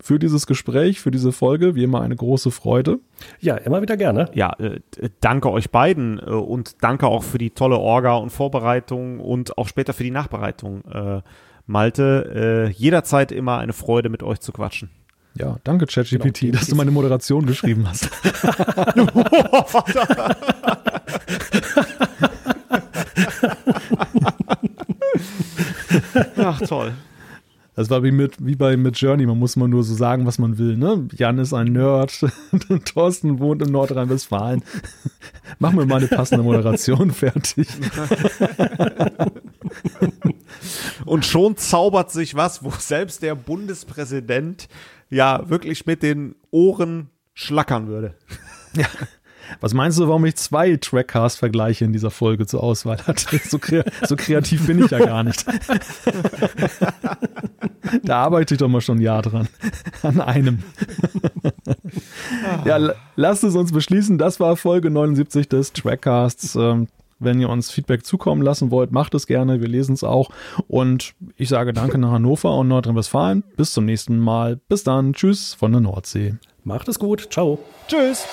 für dieses Gespräch, für diese Folge. Wie immer eine große Freude. Ja, immer wieder gerne. Ja, äh, danke euch beiden äh, und danke auch für die tolle Orga und Vorbereitung und auch später für die Nachbereitung. Äh, Malte, jederzeit immer eine Freude, mit euch zu quatschen. Ja, danke ChatGPT, genau, dass du meine Moderation geschrieben hast. Ach, toll. Das war wie, mit, wie bei mit Journey, man muss mal nur so sagen, was man will. Ne? Jan ist ein Nerd, Thorsten wohnt in Nordrhein-Westfalen. Mach mir mal eine passende Moderation fertig. Und schon zaubert sich was, wo selbst der Bundespräsident ja wirklich mit den Ohren schlackern würde. Ja. Was meinst du, warum ich zwei Trackcast-Vergleiche in dieser Folge zur Auswahl hatte? So, kre so kreativ bin ich ja gar nicht. da arbeite ich doch mal schon ein Jahr dran. An einem. ja, lasst es uns beschließen. Das war Folge 79 des Trackcasts. Ähm, wenn ihr uns Feedback zukommen lassen wollt, macht es gerne. Wir lesen es auch. Und ich sage Danke nach Hannover und Nordrhein-Westfalen. Bis zum nächsten Mal. Bis dann. Tschüss von der Nordsee. Macht es gut. Ciao. Tschüss.